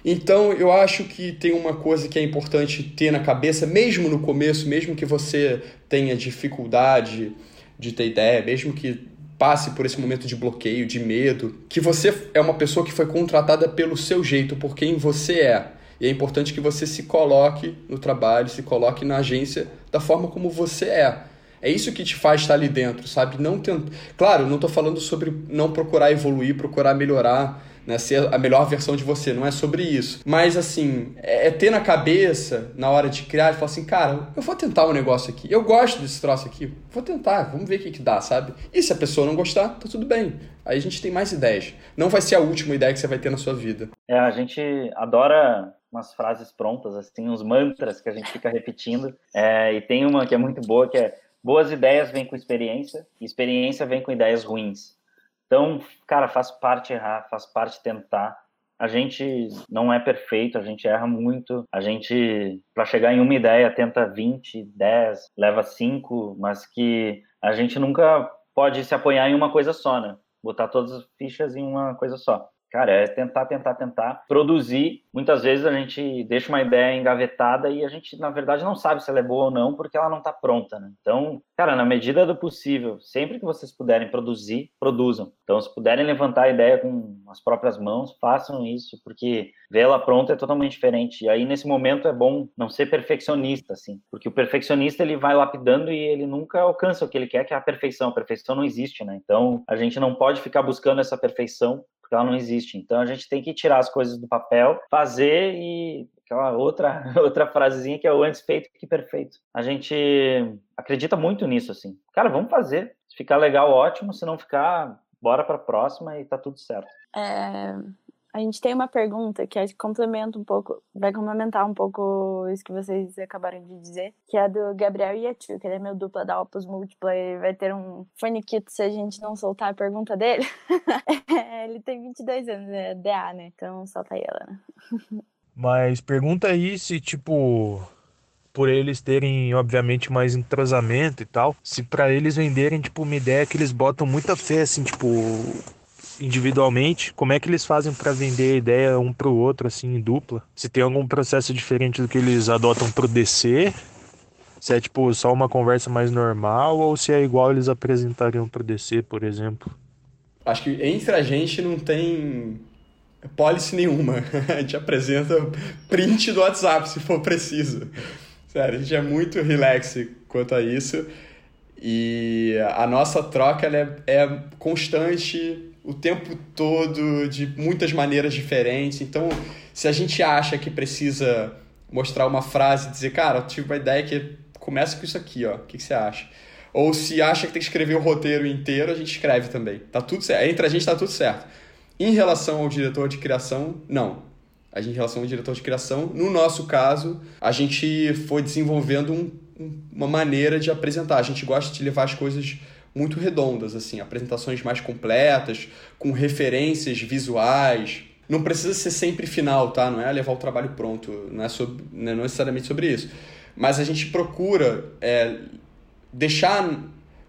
D: Então, eu acho que tem uma coisa que é importante ter na cabeça, mesmo no começo, mesmo que você tenha dificuldade de ter ideia, mesmo que passe por esse momento de bloqueio, de medo, que você é uma pessoa que foi contratada pelo seu jeito, por quem você é. E é importante que você se coloque no trabalho, se coloque na agência da forma como você é. É isso que te faz estar ali dentro, sabe? Não tent... Claro, não estou falando sobre não procurar evoluir, procurar melhorar né, ser a melhor versão de você, não é sobre isso. Mas assim, é, é ter na cabeça, na hora de criar, e falar assim, cara, eu vou tentar um negócio aqui, eu gosto desse troço aqui, vou tentar, vamos ver o que, que dá, sabe? E se a pessoa não gostar, tá tudo bem. Aí a gente tem mais ideias. Não vai ser a última ideia que você vai ter na sua vida.
F: É, a gente adora umas frases prontas, assim, uns mantras que a gente fica repetindo. É, e tem uma que é muito boa, que é boas ideias vêm com experiência, e experiência vem com ideias ruins. Então, cara, faz parte errar, faz parte tentar. A gente não é perfeito, a gente erra muito. A gente, para chegar em uma ideia, tenta 20, 10, leva 5, mas que a gente nunca pode se apoiar em uma coisa só, né? Botar todas as fichas em uma coisa só. Cara, é tentar, tentar, tentar produzir. Muitas vezes a gente deixa uma ideia engavetada e a gente, na verdade, não sabe se ela é boa ou não porque ela não está pronta, né? Então, cara, na medida do possível, sempre que vocês puderem produzir, produzam. Então, se puderem levantar a ideia com as próprias mãos, façam isso, porque vê-la pronta é totalmente diferente. E aí, nesse momento, é bom não ser perfeccionista, assim, porque o perfeccionista ele vai lapidando e ele nunca alcança o que ele quer, que é a perfeição. A perfeição não existe, né? Então, a gente não pode ficar buscando essa perfeição porque ela não existe. Então a gente tem que tirar as coisas do papel, fazer e aquela outra outra frasezinha que é o antes feito que perfeito. A gente acredita muito nisso assim. Cara, vamos fazer. Se ficar legal, ótimo. Se não ficar, bora para a próxima e tá tudo certo.
A: É, a gente tem uma pergunta que acho que complementa um pouco, vai complementar um pouco isso que vocês acabaram de dizer, que é do Gabriel Yatiu, que ele é meu dupla da Opus Múltipla e vai ter um faniquito se a gente não soltar a pergunta dele. É, ele tem 22 anos, é DA, né? Então solta aí ela, né?
H: Mas pergunta aí se, tipo, por eles terem, obviamente, mais entrosamento e tal, se para eles venderem, tipo, uma ideia que eles botam muita fé, assim, tipo, individualmente, como é que eles fazem para vender a ideia um para o outro, assim, em dupla? Se tem algum processo diferente do que eles adotam pro DC, se é tipo só uma conversa mais normal ou se é igual eles apresentariam pro DC, por exemplo.
D: Acho que entre a gente não tem policy nenhuma. A gente apresenta print do WhatsApp, se for preciso. Sério, a gente é muito relax quanto a isso. E a nossa troca é, é constante o tempo todo, de muitas maneiras diferentes. Então, se a gente acha que precisa mostrar uma frase dizer, cara, eu tive uma ideia que começa com isso aqui, ó. O que, que você acha? Ou se acha que tem que escrever o roteiro inteiro, a gente escreve também. Tá tudo certo. Entre a gente tá tudo certo. Em relação ao diretor de criação, não. A gente, em relação ao diretor de criação, no nosso caso, a gente foi desenvolvendo um, uma maneira de apresentar. A gente gosta de levar as coisas muito redondas, assim, apresentações mais completas, com referências visuais. Não precisa ser sempre final, tá? Não é levar o trabalho pronto, não é, sobre, não é necessariamente sobre isso. Mas a gente procura é, deixar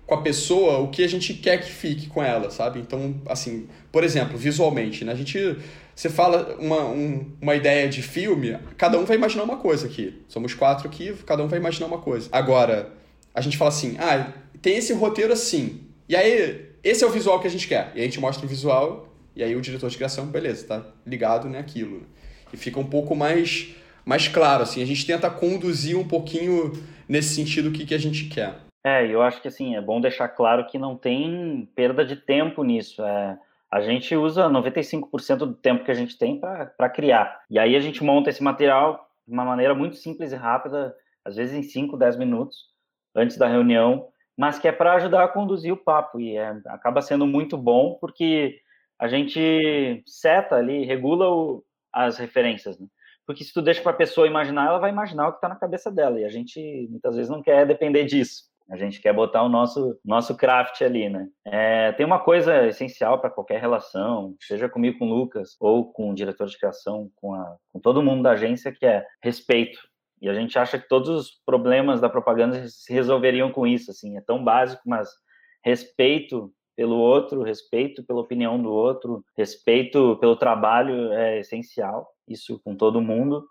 D: com a pessoa o que a gente quer que fique com ela, sabe? Então, assim, por exemplo, visualmente, né? A gente você fala uma, um, uma ideia de filme, cada um vai imaginar uma coisa aqui. Somos quatro aqui, cada um vai imaginar uma coisa. Agora, a gente fala assim, ah, tem esse roteiro assim. E aí, esse é o visual que a gente quer. E a gente mostra o visual, e aí o diretor de criação, beleza, tá ligado naquilo. E fica um pouco mais, mais claro, assim. A gente tenta conduzir um pouquinho nesse sentido o que, que a gente quer.
F: É, eu acho que assim, é bom deixar claro que não tem perda de tempo nisso. É, a gente usa 95% do tempo que a gente tem para criar. E aí a gente monta esse material de uma maneira muito simples e rápida, às vezes em 5, 10 minutos, antes da reunião, mas que é para ajudar a conduzir o papo. E é, acaba sendo muito bom porque a gente seta ali, regula o, as referências. Né? Porque se tu deixa para a pessoa imaginar, ela vai imaginar o que está na cabeça dela. E a gente muitas vezes não quer depender disso. A gente quer botar o nosso, nosso craft ali, né? É, tem uma coisa essencial para qualquer relação, seja comigo com o Lucas ou com o diretor de criação, com, a, com todo mundo da agência, que é respeito. E a gente acha que todos os problemas da propaganda se resolveriam com isso, assim, é tão básico, mas respeito pelo outro, respeito pela opinião do outro, respeito pelo trabalho é essencial, isso com todo mundo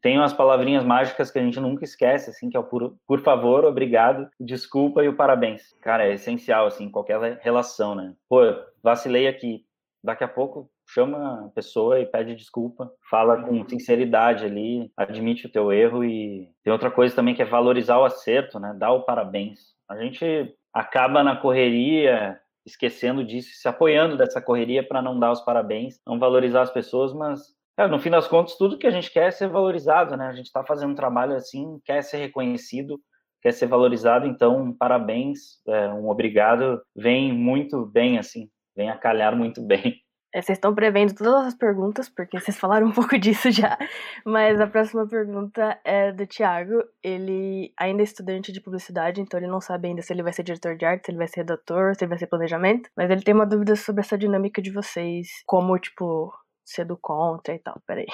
F: tem umas palavrinhas mágicas que a gente nunca esquece, assim, que é o por, por favor, obrigado, desculpa e o parabéns. Cara, é essencial, assim, qualquer relação, né? Pô, vacilei aqui. Daqui a pouco chama a pessoa e pede desculpa, fala com sinceridade ali, admite o teu erro e tem outra coisa também que é valorizar o acerto, né? Dar o parabéns. A gente acaba na correria esquecendo disso, se apoiando dessa correria para não dar os parabéns, não valorizar as pessoas, mas é, no fim das contas, tudo que a gente quer é ser valorizado, né? A gente está fazendo um trabalho assim, quer ser reconhecido, quer ser valorizado, então, parabéns, é, um obrigado, vem muito bem, assim, vem a calhar muito bem.
B: É, vocês estão prevendo todas as perguntas, porque vocês falaram um pouco disso já. Mas a próxima pergunta é do Thiago. Ele ainda é estudante de publicidade, então ele não sabe ainda se ele vai ser diretor de arte, se ele vai ser redator, se ele vai ser planejamento. Mas ele tem uma dúvida sobre essa dinâmica de vocês, como, tipo, ser do contra e tal. Peraí.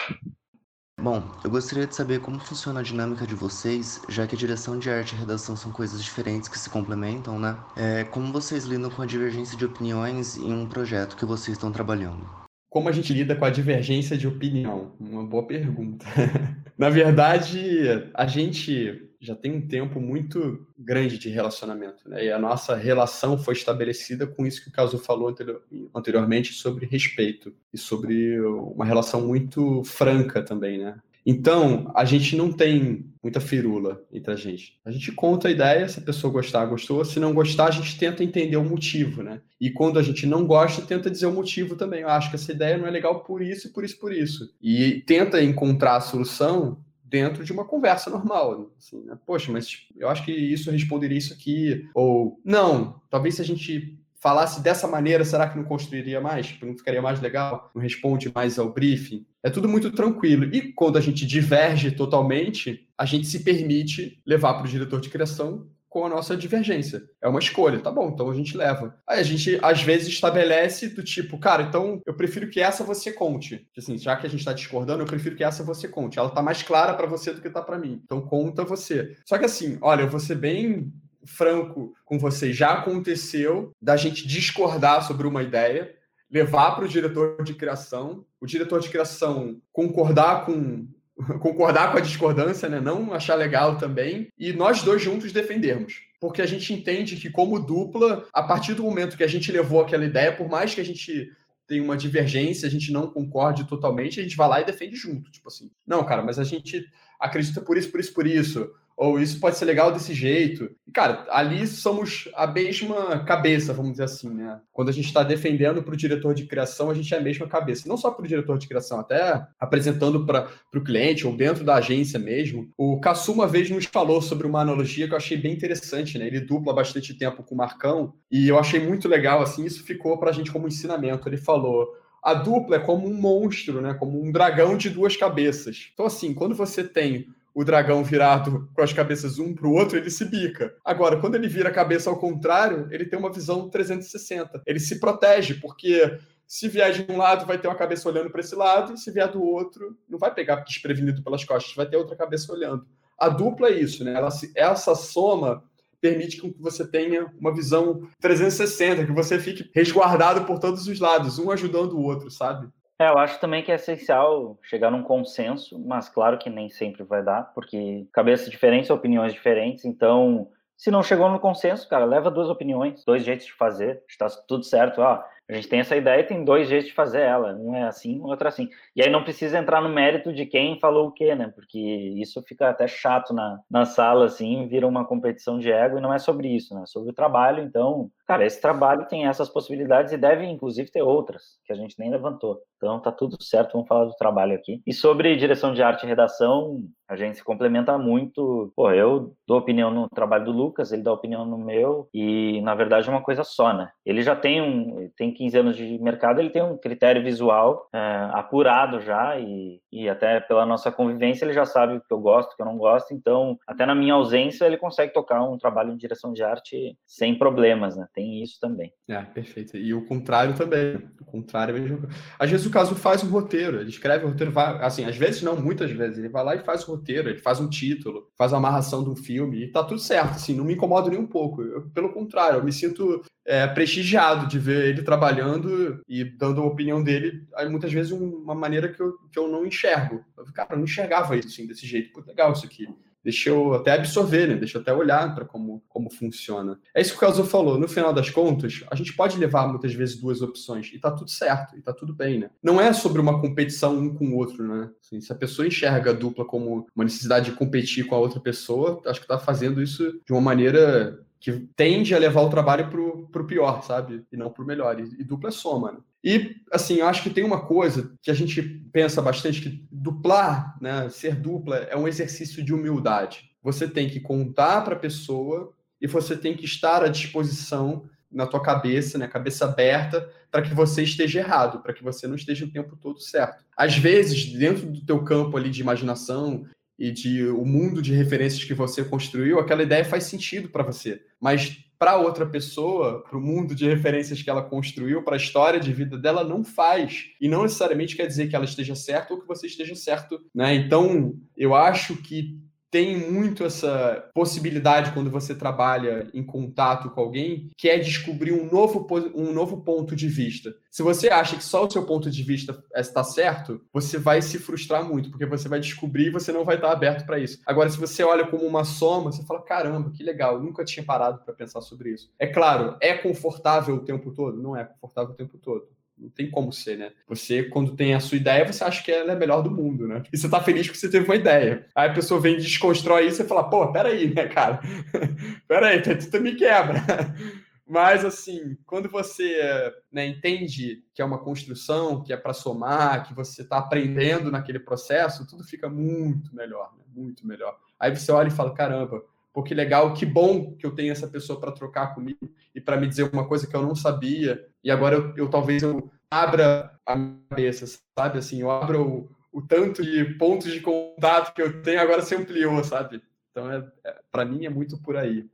I: Bom, eu gostaria de saber como funciona a dinâmica de vocês, já que a direção de arte e redação são coisas diferentes que se complementam, né? É, como vocês lidam com a divergência de opiniões em um projeto que vocês estão trabalhando?
D: Como a gente lida com a divergência de opinião? Uma boa pergunta. Na verdade, a gente já tem um tempo muito grande de relacionamento, né? E a nossa relação foi estabelecida com isso que o Caso falou anterior, anteriormente sobre respeito e sobre uma relação muito franca também, né? Então, a gente não tem muita firula entre a gente. A gente conta a ideia, se a pessoa gostar, gostou. Se não gostar, a gente tenta entender o motivo, né? E quando a gente não gosta, tenta dizer o motivo também. Eu acho que essa ideia não é legal por isso, por isso, por isso. E tenta encontrar a solução dentro de uma conversa normal. Assim, né? Poxa, mas tipo, eu acho que isso responderia isso aqui. Ou, não, talvez se a gente falasse dessa maneira, será que não construiria mais? Tipo, não ficaria mais legal? Não responde mais ao briefing? É tudo muito tranquilo. E quando a gente diverge totalmente, a gente se permite levar para o diretor de criação com a nossa divergência. É uma escolha, tá bom, então a gente leva. Aí a gente, às vezes, estabelece do tipo, cara, então eu prefiro que essa você conte. Assim, já que a gente tá discordando, eu prefiro que essa você conte. Ela tá mais clara para você do que tá para mim. Então conta você. Só que assim, olha, eu vou ser bem franco com você. Já aconteceu da gente discordar sobre uma ideia, levar para o diretor de criação, o diretor de criação concordar com concordar com a discordância, né? não achar legal também, e nós dois juntos defendermos. Porque a gente entende que, como dupla, a partir do momento que a gente levou aquela ideia, por mais que a gente tem uma divergência, a gente não concorde totalmente, a gente vai lá e defende junto. Tipo assim, não, cara, mas a gente acredita por isso, por isso, por isso ou isso pode ser legal desse jeito. Cara, ali somos a mesma cabeça, vamos dizer assim, né? Quando a gente está defendendo para o diretor de criação, a gente é a mesma cabeça. Não só para o diretor de criação, até apresentando para o cliente ou dentro da agência mesmo. O Kassu uma vez nos falou sobre uma analogia que eu achei bem interessante, né? Ele dupla bastante tempo com o Marcão e eu achei muito legal, assim, isso ficou para a gente como ensinamento. Ele falou a dupla é como um monstro, né? Como um dragão de duas cabeças. Então, assim, quando você tem o dragão virado com as cabeças um para o outro, ele se bica. Agora, quando ele vira a cabeça ao contrário, ele tem uma visão 360. Ele se protege, porque se vier de um lado, vai ter uma cabeça olhando para esse lado, e se vier do outro, não vai pegar desprevenido pelas costas, vai ter outra cabeça olhando. A dupla é isso, né? Ela, essa soma permite que você tenha uma visão 360, que você fique resguardado por todos os lados, um ajudando o outro, sabe?
F: É, eu acho também que é essencial chegar num consenso, mas claro que nem sempre vai dar, porque cabeças diferentes, opiniões diferentes, então se não chegou no consenso, cara, leva duas opiniões, dois jeitos de fazer, está tudo certo. Ah, a gente tem essa ideia e tem dois jeitos de fazer ela. Um é assim, o outro é assim. E aí não precisa entrar no mérito de quem falou o quê, né? Porque isso fica até chato na, na sala, assim, vira uma competição de ego e não é sobre isso, né? É sobre o trabalho. Então, cara, esse trabalho tem essas possibilidades e deve, inclusive, ter outras que a gente nem levantou. Então, tá tudo certo, vamos falar do trabalho aqui. E sobre direção de arte e redação, a gente se complementa muito. Pô, eu dou opinião no trabalho do Lucas, ele dá opinião no meu, e na verdade é uma coisa só, né? Ele já tem um. Tem 15 anos de mercado, ele tem um critério visual é, apurado já e, e até pela nossa convivência ele já sabe o que eu gosto, o que eu não gosto. Então, até na minha ausência, ele consegue tocar um trabalho de direção de arte sem problemas, né? Isso também.
D: É, perfeito. E o contrário também. O contrário é. Às vezes o caso faz um roteiro, ele escreve o roteiro, vai, assim, às vezes não, muitas vezes, ele vai lá e faz o roteiro, ele faz um título, faz a amarração um filme, e tá tudo certo, assim, não me incomoda nem um pouco. Eu, pelo contrário, eu me sinto é, prestigiado de ver ele trabalhando e dando a opinião dele, aí, muitas vezes uma maneira que eu, que eu não enxergo. Eu, cara, eu não enxergava isso assim, desse jeito. Pô, legal isso aqui. Deixa eu até absorver, né? Deixa eu até olhar para como, como funciona. É isso que o Caso falou. No final das contas, a gente pode levar muitas vezes duas opções e tá tudo certo, e tá tudo bem, né? Não é sobre uma competição um com o outro, né? Assim, se a pessoa enxerga a dupla como uma necessidade de competir com a outra pessoa, acho que tá fazendo isso de uma maneira que tende a levar o trabalho pro, pro pior, sabe? E não pro melhor. E, e dupla é soma, né? E, assim, eu acho que tem uma coisa que a gente pensa bastante, que duplar, né, ser dupla, é um exercício de humildade. Você tem que contar para a pessoa e você tem que estar à disposição na tua cabeça, né, cabeça aberta, para que você esteja errado, para que você não esteja o tempo todo certo. Às vezes, dentro do teu campo ali de imaginação e de o mundo de referências que você construiu, aquela ideia faz sentido para você. Mas para outra pessoa, para o mundo de referências que ela construiu, para a história de vida dela, não faz. E não necessariamente quer dizer que ela esteja certa ou que você esteja certo. Né? Então, eu acho que tem muito essa possibilidade quando você trabalha em contato com alguém, que é descobrir um novo, um novo ponto de vista. Se você acha que só o seu ponto de vista está certo, você vai se frustrar muito, porque você vai descobrir e você não vai estar aberto para isso. Agora, se você olha como uma soma, você fala: caramba, que legal, nunca tinha parado para pensar sobre isso. É claro, é confortável o tempo todo? Não é confortável o tempo todo não tem como ser, né? Você, quando tem a sua ideia, você acha que ela é a melhor do mundo, né? E você tá feliz porque você teve uma ideia. Aí a pessoa vem e desconstrói isso e fala, pô, peraí, né, cara? peraí, tu me quebra. Mas, assim, quando você né, entende que é uma construção, que é para somar, que você está aprendendo naquele processo, tudo fica muito melhor, né? muito melhor. Aí você olha e fala: caramba, pô, que legal, que bom que eu tenho essa pessoa para trocar comigo e para me dizer uma coisa que eu não sabia. E agora eu, eu talvez eu abra a cabeça, sabe? Assim, eu abro o, o, tanto de pontos de contato que eu tenho, agora se ampliou, sabe? Então, é, é para mim, é muito por aí.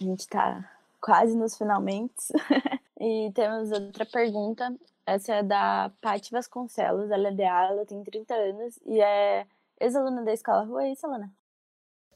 A: A gente está quase nos finalmente. e temos outra pergunta. Essa é da Paty Vasconcelos, ela é DA, ela tem 30 anos e é ex-aluna da Escola Rua, é isso, Alana?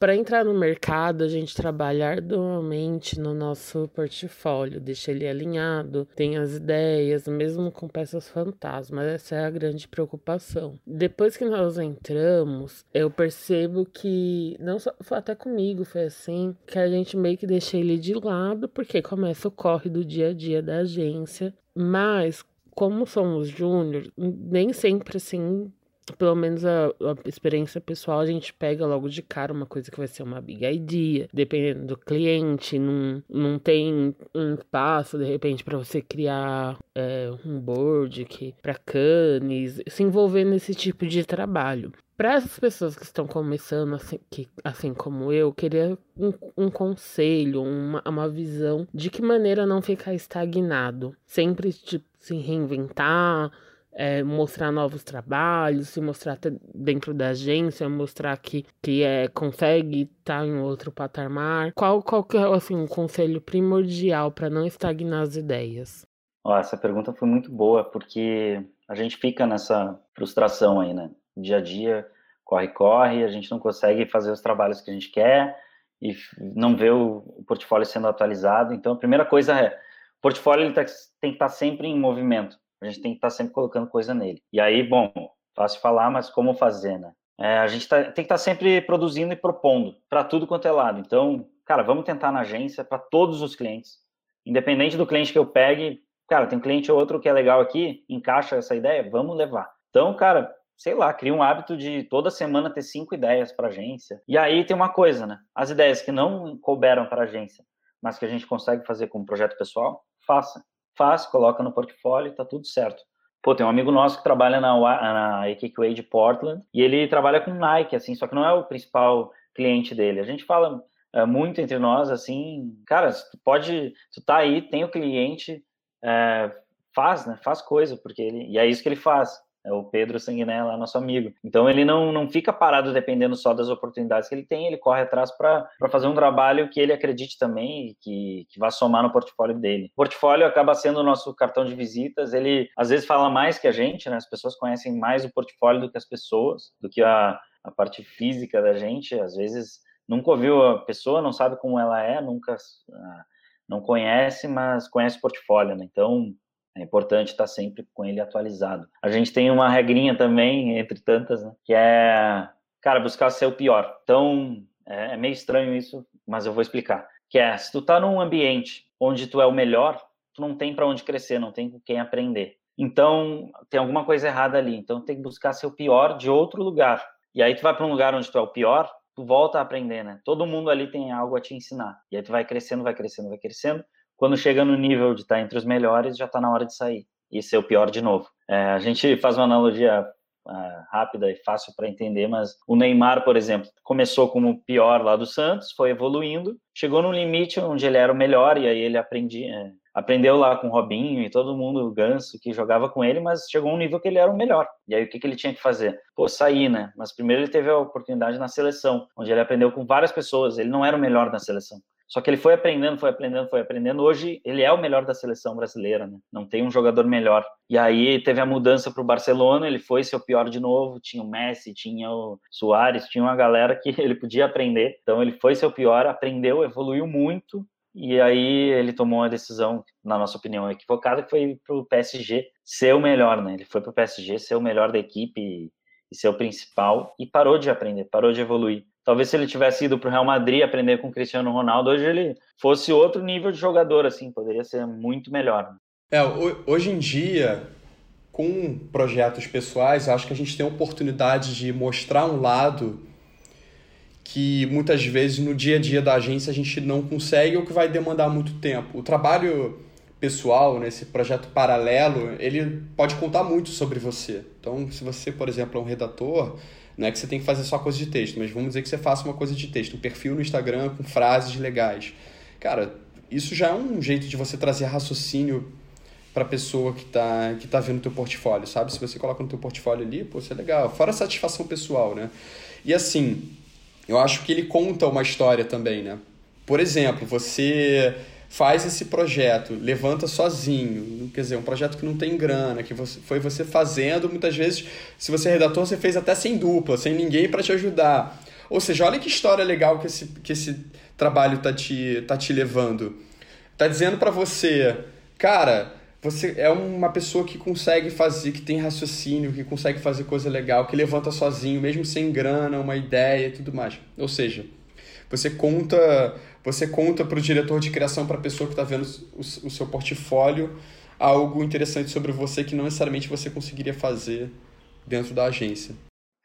J: Para entrar no mercado, a gente trabalha arduamente no nosso portfólio, deixa ele alinhado, tem as ideias, mesmo com peças fantasmas. Essa é a grande preocupação. Depois que nós entramos, eu percebo que, não só até comigo foi assim, que a gente meio que deixa ele de lado, porque começa o corre do dia a dia da agência. Mas como somos júnior, nem sempre assim pelo menos a, a, experiência pessoal, a gente pega logo de cara uma coisa que vai ser uma big idea, dependendo do cliente, não, não tem um espaço, de repente, para você criar é, um board para canes, se envolver nesse tipo de trabalho. Para essas pessoas que estão começando, assim, que, assim como eu, queria um, um conselho, uma, uma visão de que maneira não ficar estagnado. Sempre tipo, se reinventar, é, mostrar novos trabalhos, se mostrar dentro da agência, mostrar que, que é, consegue estar tá em outro patamar. Qual, qual que é assim, um conselho primordial para não estagnar as ideias?
F: Oh, essa pergunta foi muito boa, porque a gente fica nessa frustração aí, né? Dia a dia, corre, corre, a gente não consegue fazer os trabalhos que a gente quer e não vê o, portfólio sendo atualizado. Então, a primeira coisa é, o portfólio tá, tem que estar tá sempre em movimento a gente tem que estar tá sempre colocando coisa nele. E aí, bom, fácil falar, mas como fazer, né? É, a gente tá, tem que estar tá sempre produzindo e propondo para tudo quanto é lado. Então, cara, vamos tentar na agência para todos os clientes. Independente do cliente que eu pegue, cara, tem um cliente ou outro que é legal aqui, encaixa essa ideia, vamos levar. Então, cara, sei lá, cria um hábito de toda semana ter cinco ideias para agência. E aí tem uma coisa, né? As ideias que não couberam para agência, mas que a gente consegue fazer como projeto pessoal, faça faz, coloca no portfólio tá tudo certo. Pô, tem um amigo nosso que trabalha na, na AKQA de Portland e ele trabalha com Nike, assim, só que não é o principal cliente dele. A gente fala é, muito entre nós, assim, cara, tu pode, tu tá aí, tem o cliente, é, faz, né, faz coisa, porque ele, e é isso que ele faz é o Pedro Sanguiné nosso amigo. Então ele não, não fica parado dependendo só das oportunidades que ele tem, ele corre atrás para fazer um trabalho que ele acredite também e que, que vá somar no portfólio dele. O portfólio acaba sendo o nosso cartão de visitas, ele às vezes fala mais que a gente, né? As pessoas conhecem mais o portfólio do que as pessoas, do que a, a parte física da gente, às vezes nunca ouviu a pessoa, não sabe como ela é, nunca ah, não conhece, mas conhece o portfólio, né? Então, é importante estar sempre com ele atualizado. A gente tem uma regrinha também, entre tantas, né, que é, cara, buscar ser o pior. Então, é, é meio estranho isso, mas eu vou explicar. Que é, se tu tá num ambiente onde tu é o melhor, tu não tem para onde crescer, não tem com quem aprender. Então, tem alguma coisa errada ali. Então, tem que buscar ser o pior de outro lugar. E aí tu vai para um lugar onde tu é o pior, tu volta a aprender, né? Todo mundo ali tem algo a te ensinar. E aí tu vai crescendo, vai crescendo, vai crescendo quando chega no nível de estar entre os melhores, já está na hora de sair e ser o pior de novo. É, a gente faz uma analogia uh, rápida e fácil para entender, mas o Neymar, por exemplo, começou como o pior lá do Santos, foi evoluindo, chegou no limite onde ele era o melhor e aí ele aprendia, é, aprendeu lá com o Robinho e todo mundo, o Ganso, que jogava com ele, mas chegou a um nível que ele era o melhor. E aí o que, que ele tinha que fazer? Pô, sair, né? Mas primeiro ele teve a oportunidade na seleção, onde ele aprendeu com várias pessoas, ele não era o melhor na seleção. Só que ele foi aprendendo, foi aprendendo, foi aprendendo. Hoje ele é o melhor da seleção brasileira, né? Não tem um jogador melhor. E aí teve a mudança para o Barcelona, ele foi ser o pior de novo. Tinha o Messi, tinha o Soares, tinha uma galera que ele podia aprender. Então ele foi ser o pior, aprendeu, evoluiu muito. E aí ele tomou uma decisão, na nossa opinião, equivocada, que foi para o PSG ser o melhor, né? Ele foi para o PSG ser o melhor da equipe e ser o principal e parou de aprender, parou de evoluir. Talvez se ele tivesse ido para o Real Madrid aprender com o Cristiano Ronaldo, hoje ele fosse outro nível de jogador, assim, poderia ser muito melhor.
D: É, hoje em dia, com projetos pessoais, acho que a gente tem a oportunidade de mostrar um lado que muitas vezes no dia a dia da agência a gente não consegue ou que vai demandar muito tempo. O trabalho pessoal, nesse projeto paralelo, ele pode contar muito sobre você. Então, se você, por exemplo, é um redator, não é que você tem que fazer só coisa de texto, mas vamos dizer que você faça uma coisa de texto, um perfil no Instagram com frases legais. Cara, isso já é um jeito de você trazer raciocínio para a pessoa que está que tá vendo o teu portfólio, sabe? Se você coloca no teu portfólio ali, pô, isso é legal. Fora a satisfação pessoal, né? E assim, eu acho que ele conta uma história também, né? Por exemplo, você faz esse projeto, levanta sozinho, quer dizer, um projeto que não tem grana, que você, foi você fazendo, muitas vezes, se você é redator, você fez até sem dupla, sem ninguém para te ajudar. Ou seja, olha que história legal que esse, que esse trabalho tá te, tá te levando. Tá dizendo para você, cara, você é uma pessoa que consegue fazer, que tem raciocínio, que consegue fazer coisa legal, que levanta sozinho, mesmo sem grana, uma ideia e tudo mais. Ou seja, você conta você conta para o diretor de criação, para a pessoa que está vendo o, o, seu portfólio, algo interessante sobre você que não necessariamente você conseguiria fazer dentro da agência.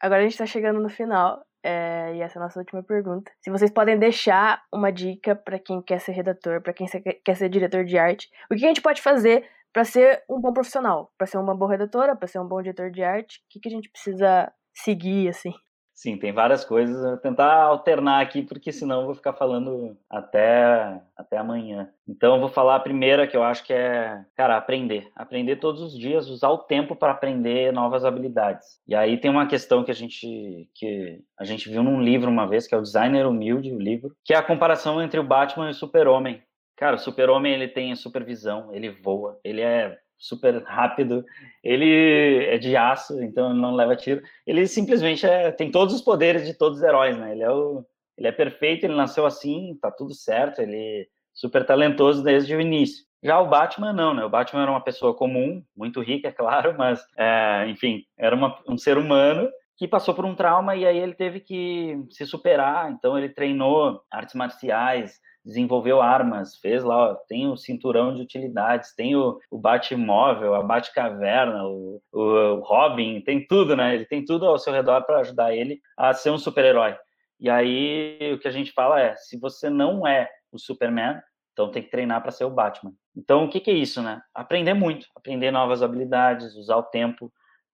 B: Agora a gente está chegando no final. É, e essa é a nossa última pergunta. Se vocês podem deixar uma dica para quem quer ser redator, para quem quer ser diretor de arte, o que a gente pode fazer para ser um bom profissional, para ser uma boa redatora, para ser um bom diretor de arte, o que, que a gente precisa seguir assim?
F: Sim, tem várias coisas. Vou tentar alternar aqui, porque senão eu vou ficar falando até, até amanhã. Então, eu vou falar a primeira, que eu acho que é, cara, aprender. Aprender todos os dias, usar o tempo para aprender novas habilidades. E aí tem uma questão que a gente, que a gente viu num livro uma vez, que é o Designer Humilde, o livro, que é a comparação entre o Batman e o Super-Homem. Cara, o Super-Homem, ele tem supervisão, ele voa, ele é super rápido, ele é de aço, então não leva tiro. Ele simplesmente é, tem todos os poderes de todos os heróis, né? Ele é, o, ele é perfeito, ele nasceu assim, tá tudo certo, ele é super talentoso desde o início. Já o Batman não, né? O Batman era uma pessoa comum, muito rica, é claro, mas, é, enfim, era uma, um ser humano que passou por um trauma e aí ele teve que se superar. Então ele treinou artes marciais, desenvolveu armas, fez lá, ó, tem o cinturão de utilidades, tem o, o Batmóvel, a Batcaverna, o, o, o Robin, tem tudo, né? Ele tem tudo ao seu redor para ajudar ele a ser um super-herói. E aí o que a gente fala é, se você não é o Superman, então tem que treinar para ser o Batman. Então o que, que, é isso, né? Aprender muito, aprender novas habilidades, usar o tempo.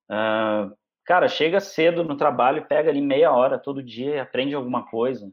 F: Uh, cara, chega cedo no trabalho, pega ali meia hora todo dia, aprende alguma coisa.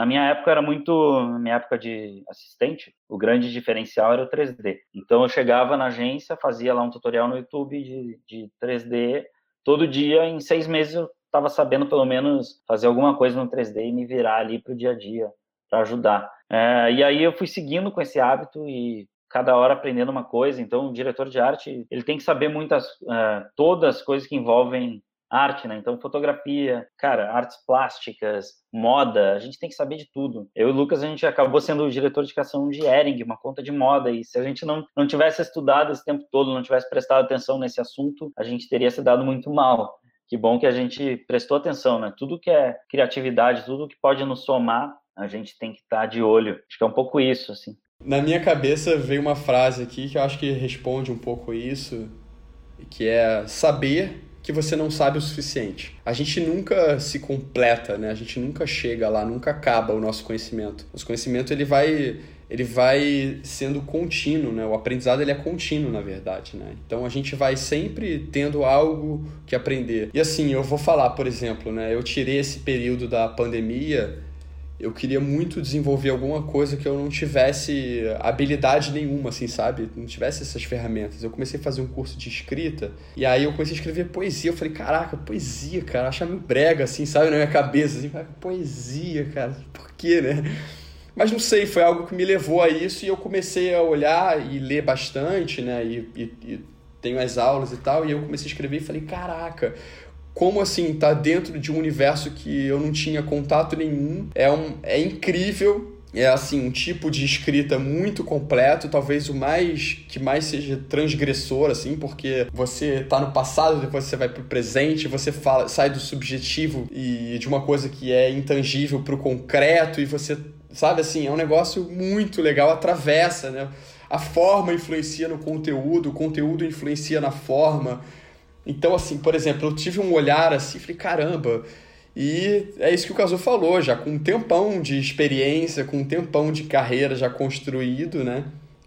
F: Na minha época era muito, na minha época de assistente, o grande diferencial era o 3D. Então eu chegava na agência, fazia lá um tutorial no YouTube de, de 3D, todo dia, em seis meses eu estava sabendo pelo menos fazer alguma coisa no 3D e me virar ali para o dia a dia, para ajudar. É, e aí eu fui seguindo com esse hábito e cada hora aprendendo uma coisa. Então, o diretor de arte ele tem que saber muitas, uh, todas as coisas que envolvem arte, né? Então, fotografia, cara, artes plásticas, moda, a gente tem que saber de tudo. Eu e o Lucas, a gente acabou sendo o diretor de criação de Ering, uma conta de moda, e se a gente não, não tivesse estudado esse tempo todo, não tivesse prestado atenção nesse assunto, a gente teria se dado muito mal. Que bom que a gente prestou atenção, né? Tudo que é criatividade, tudo que pode nos somar, a gente tem que estar de olho. Acho que é um pouco isso, assim.
D: Na minha cabeça veio uma frase aqui que eu acho que responde um pouco isso, que é saber que você não sabe o suficiente. A gente nunca se completa, né? A gente nunca chega lá, nunca acaba o nosso conhecimento. O conhecimento ele vai ele vai sendo contínuo, né? O aprendizado ele é contínuo, na verdade, né? Então a gente vai sempre tendo algo que aprender. E assim, eu vou falar, por exemplo, né? Eu tirei esse período da pandemia eu queria muito desenvolver alguma coisa que eu não tivesse habilidade nenhuma, assim, sabe? Não tivesse essas ferramentas. Eu comecei a fazer um curso de escrita e aí eu comecei a escrever poesia. Eu falei, caraca, poesia, cara, achar meio brega, assim, sabe? Na minha cabeça, assim, poesia, cara, por quê, né? Mas não sei, foi algo que me levou a isso e eu comecei a olhar e ler bastante, né? E, e, e tenho as aulas e tal, e eu comecei a escrever e falei, caraca, como assim tá dentro de um universo que eu não tinha contato nenhum. É, um, é incrível. É assim, um tipo de escrita muito completo, talvez o mais que mais seja transgressor, assim, porque você tá no passado, depois você vai pro presente, você fala, sai do subjetivo e de uma coisa que é intangível pro concreto, e você, sabe assim, é um negócio muito legal, atravessa, né? A forma influencia no conteúdo, o conteúdo influencia na forma. Então, assim, por exemplo, eu tive um olhar assim, falei, caramba. E é isso que o Caso falou, já com um tempão de experiência, com um tempão de carreira já construído, né?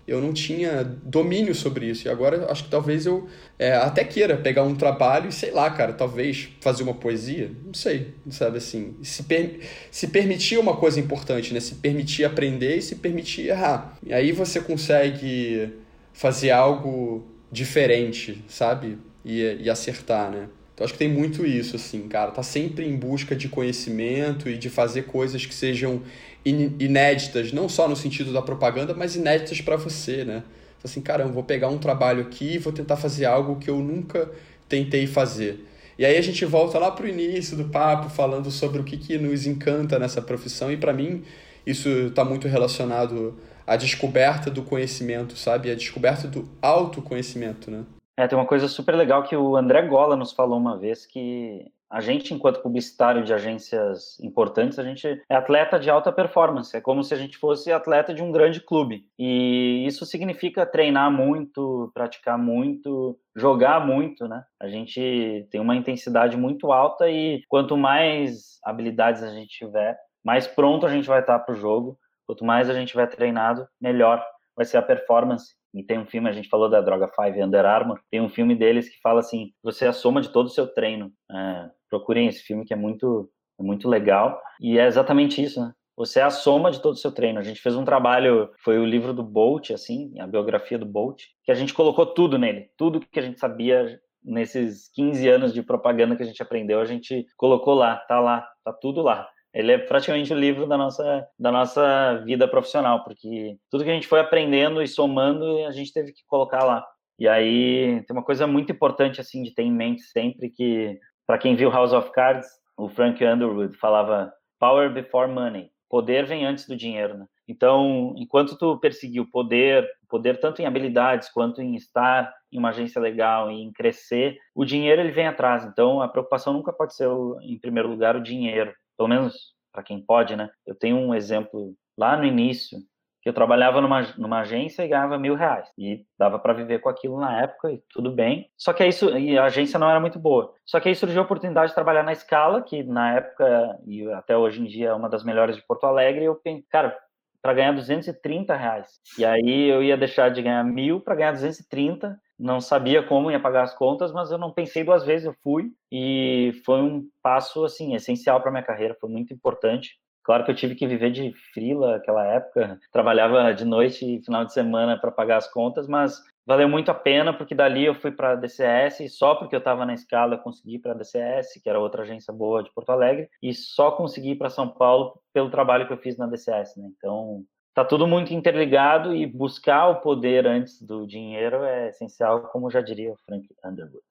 D: Eu não tinha domínio sobre isso. E agora acho que talvez eu é, até queira pegar um trabalho e, sei lá, cara, talvez fazer uma poesia. Não sei, sabe assim. Se, per se permitir uma coisa importante, né? Se permitir aprender e se permitir errar. E aí você consegue fazer algo diferente, sabe? E, e acertar, né? Então acho que tem muito isso, assim, cara. Tá sempre em busca de conhecimento e de fazer coisas que sejam inéditas, não só no sentido da propaganda, mas inéditas para você, né? Assim, caramba, vou pegar um trabalho aqui e vou tentar fazer algo que eu nunca tentei fazer. E aí a gente volta lá pro início do papo, falando sobre o que, que nos encanta nessa profissão, e para mim isso está muito relacionado à descoberta do conhecimento, sabe? A descoberta do autoconhecimento, né?
F: É, tem uma coisa super legal que o André Gola nos falou uma vez que a gente, enquanto publicitário de agências importantes, a gente é atleta de alta performance. É como se a gente fosse atleta de um grande clube. E isso significa treinar muito, praticar muito, jogar muito, né? A gente tem uma intensidade muito alta e quanto mais habilidades a gente tiver, mais pronto a gente vai estar para o jogo. Quanto mais a gente tiver treinado, melhor vai ser a performance. E tem um filme, a gente falou da Droga 5 Under Armour, tem um filme deles que fala assim, você é a soma de todo o seu treino. É, procurem esse filme que é muito, é muito legal. E é exatamente isso, né? Você é a soma de todo o seu treino. A gente fez um trabalho, foi o livro do Bolt, assim, a biografia do Bolt, que a gente colocou tudo nele, tudo que a gente sabia nesses 15 anos de propaganda que a gente aprendeu, a gente colocou lá, tá lá, tá tudo lá. Ele é praticamente o livro da nossa, da nossa vida profissional, porque tudo que a gente foi aprendendo e somando, a gente teve que colocar lá. E aí tem uma coisa muito importante assim de ter em mente sempre que para quem viu House of Cards, o Frank Underwood falava power before money. Poder vem antes do dinheiro, né? Então, enquanto tu perseguir o poder, poder tanto em habilidades quanto em estar em uma agência legal e em crescer, o dinheiro ele vem atrás. Então, a preocupação nunca pode ser em primeiro lugar o dinheiro pelo menos para quem pode, né? Eu tenho um exemplo lá no início que eu trabalhava numa, numa agência e ganhava mil reais e dava para viver com aquilo na época e tudo bem. Só que aí e a agência não era muito boa. Só que aí surgiu a oportunidade de trabalhar na Scala, que na época e até hoje em dia é uma das melhores de Porto Alegre. E eu pensei, cara, para ganhar 230 reais. E aí eu ia deixar de ganhar mil para ganhar 230 não sabia como ia pagar as contas, mas eu não pensei duas vezes, eu fui e foi um passo assim essencial para minha carreira, foi muito importante. Claro que eu tive que viver de frila naquela época, trabalhava de noite e final de semana para pagar as contas, mas valeu muito a pena porque dali eu fui para a DCS e só porque eu estava na escala eu consegui para a DCS, que era outra agência boa de Porto Alegre, e só consegui para São Paulo pelo trabalho que eu fiz na DCS, né? Então, tá tudo muito interligado e buscar o poder antes do dinheiro é essencial, como já diria o Frank Underwood.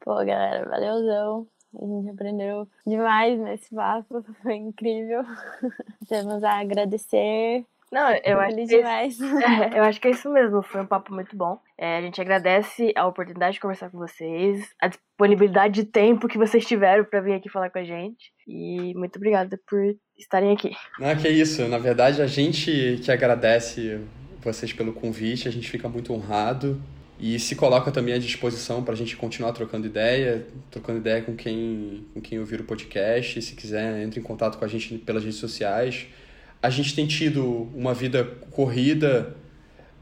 A: Pô, galera, valeuzão. A gente aprendeu demais nesse papo, foi incrível. Temos a agradecer.
B: Não, eu acho, que demais. É, eu acho que é isso mesmo, foi um papo muito bom. É, a gente agradece a oportunidade de conversar com vocês, a disponibilidade de tempo que vocês tiveram para vir aqui falar com a gente. E muito obrigada por estarem aqui.
D: Não, que isso. Na verdade, a gente que agradece vocês pelo convite, a gente fica muito honrado e se coloca também à disposição para a gente continuar trocando ideia, trocando ideia com quem, com quem ouvir o podcast. Se quiser, entre em contato com a gente pelas redes sociais. A gente tem tido uma vida corrida,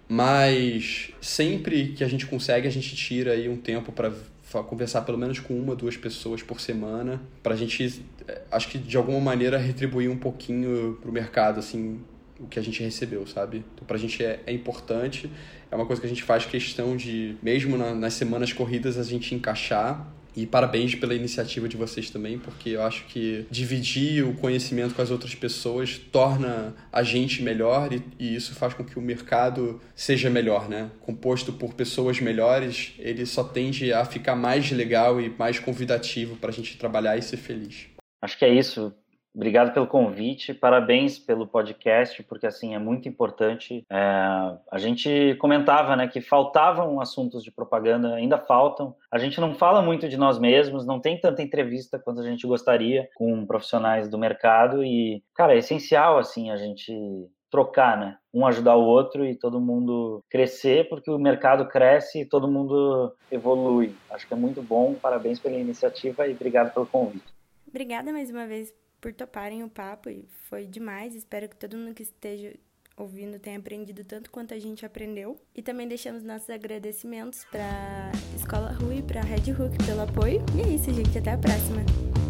D: mas sempre que a gente consegue, a gente tira aí um tempo para conversar pelo menos com uma, duas pessoas por semana, para a gente, é, acho que de alguma maneira, retribuir um pouquinho para o mercado, assim, o que a gente recebeu, sabe? Então, para a gente é, é, importante, é uma coisa que a gente faz questão de, mesmo na, nas semanas corridas, a gente encaixar e parabéns pela iniciativa de vocês também, porque eu acho que dividir o conhecimento com as outras pessoas torna a gente melhor e, e, isso faz com que o mercado seja melhor, né? Composto por pessoas melhores, ele só tende a ficar mais legal e mais convidativo para a gente trabalhar e ser feliz.
F: Acho que é isso. Obrigado pelo convite, parabéns pelo podcast, porque assim é muito importante. É, a gente comentava, né, que faltavam assuntos de propaganda, ainda faltam. A gente não fala muito de nós mesmos, não tem tanta entrevista quanto a gente gostaria com profissionais do mercado e, cara, é essencial assim a gente trocar, né? Um ajudar o outro e todo mundo crescer, porque o mercado cresce e todo mundo evolui. Acho que é muito bom. Parabéns pela iniciativa e obrigado pelo convite.
C: Obrigada mais uma vez por toparem o papo e foi demais. Espero que todo mundo que esteja ouvindo tenha aprendido tanto quanto a gente aprendeu. E também deixamos nossos agradecimentos para Escola Rui e para Red Hook pelo apoio. E é isso, gente. Até a próxima.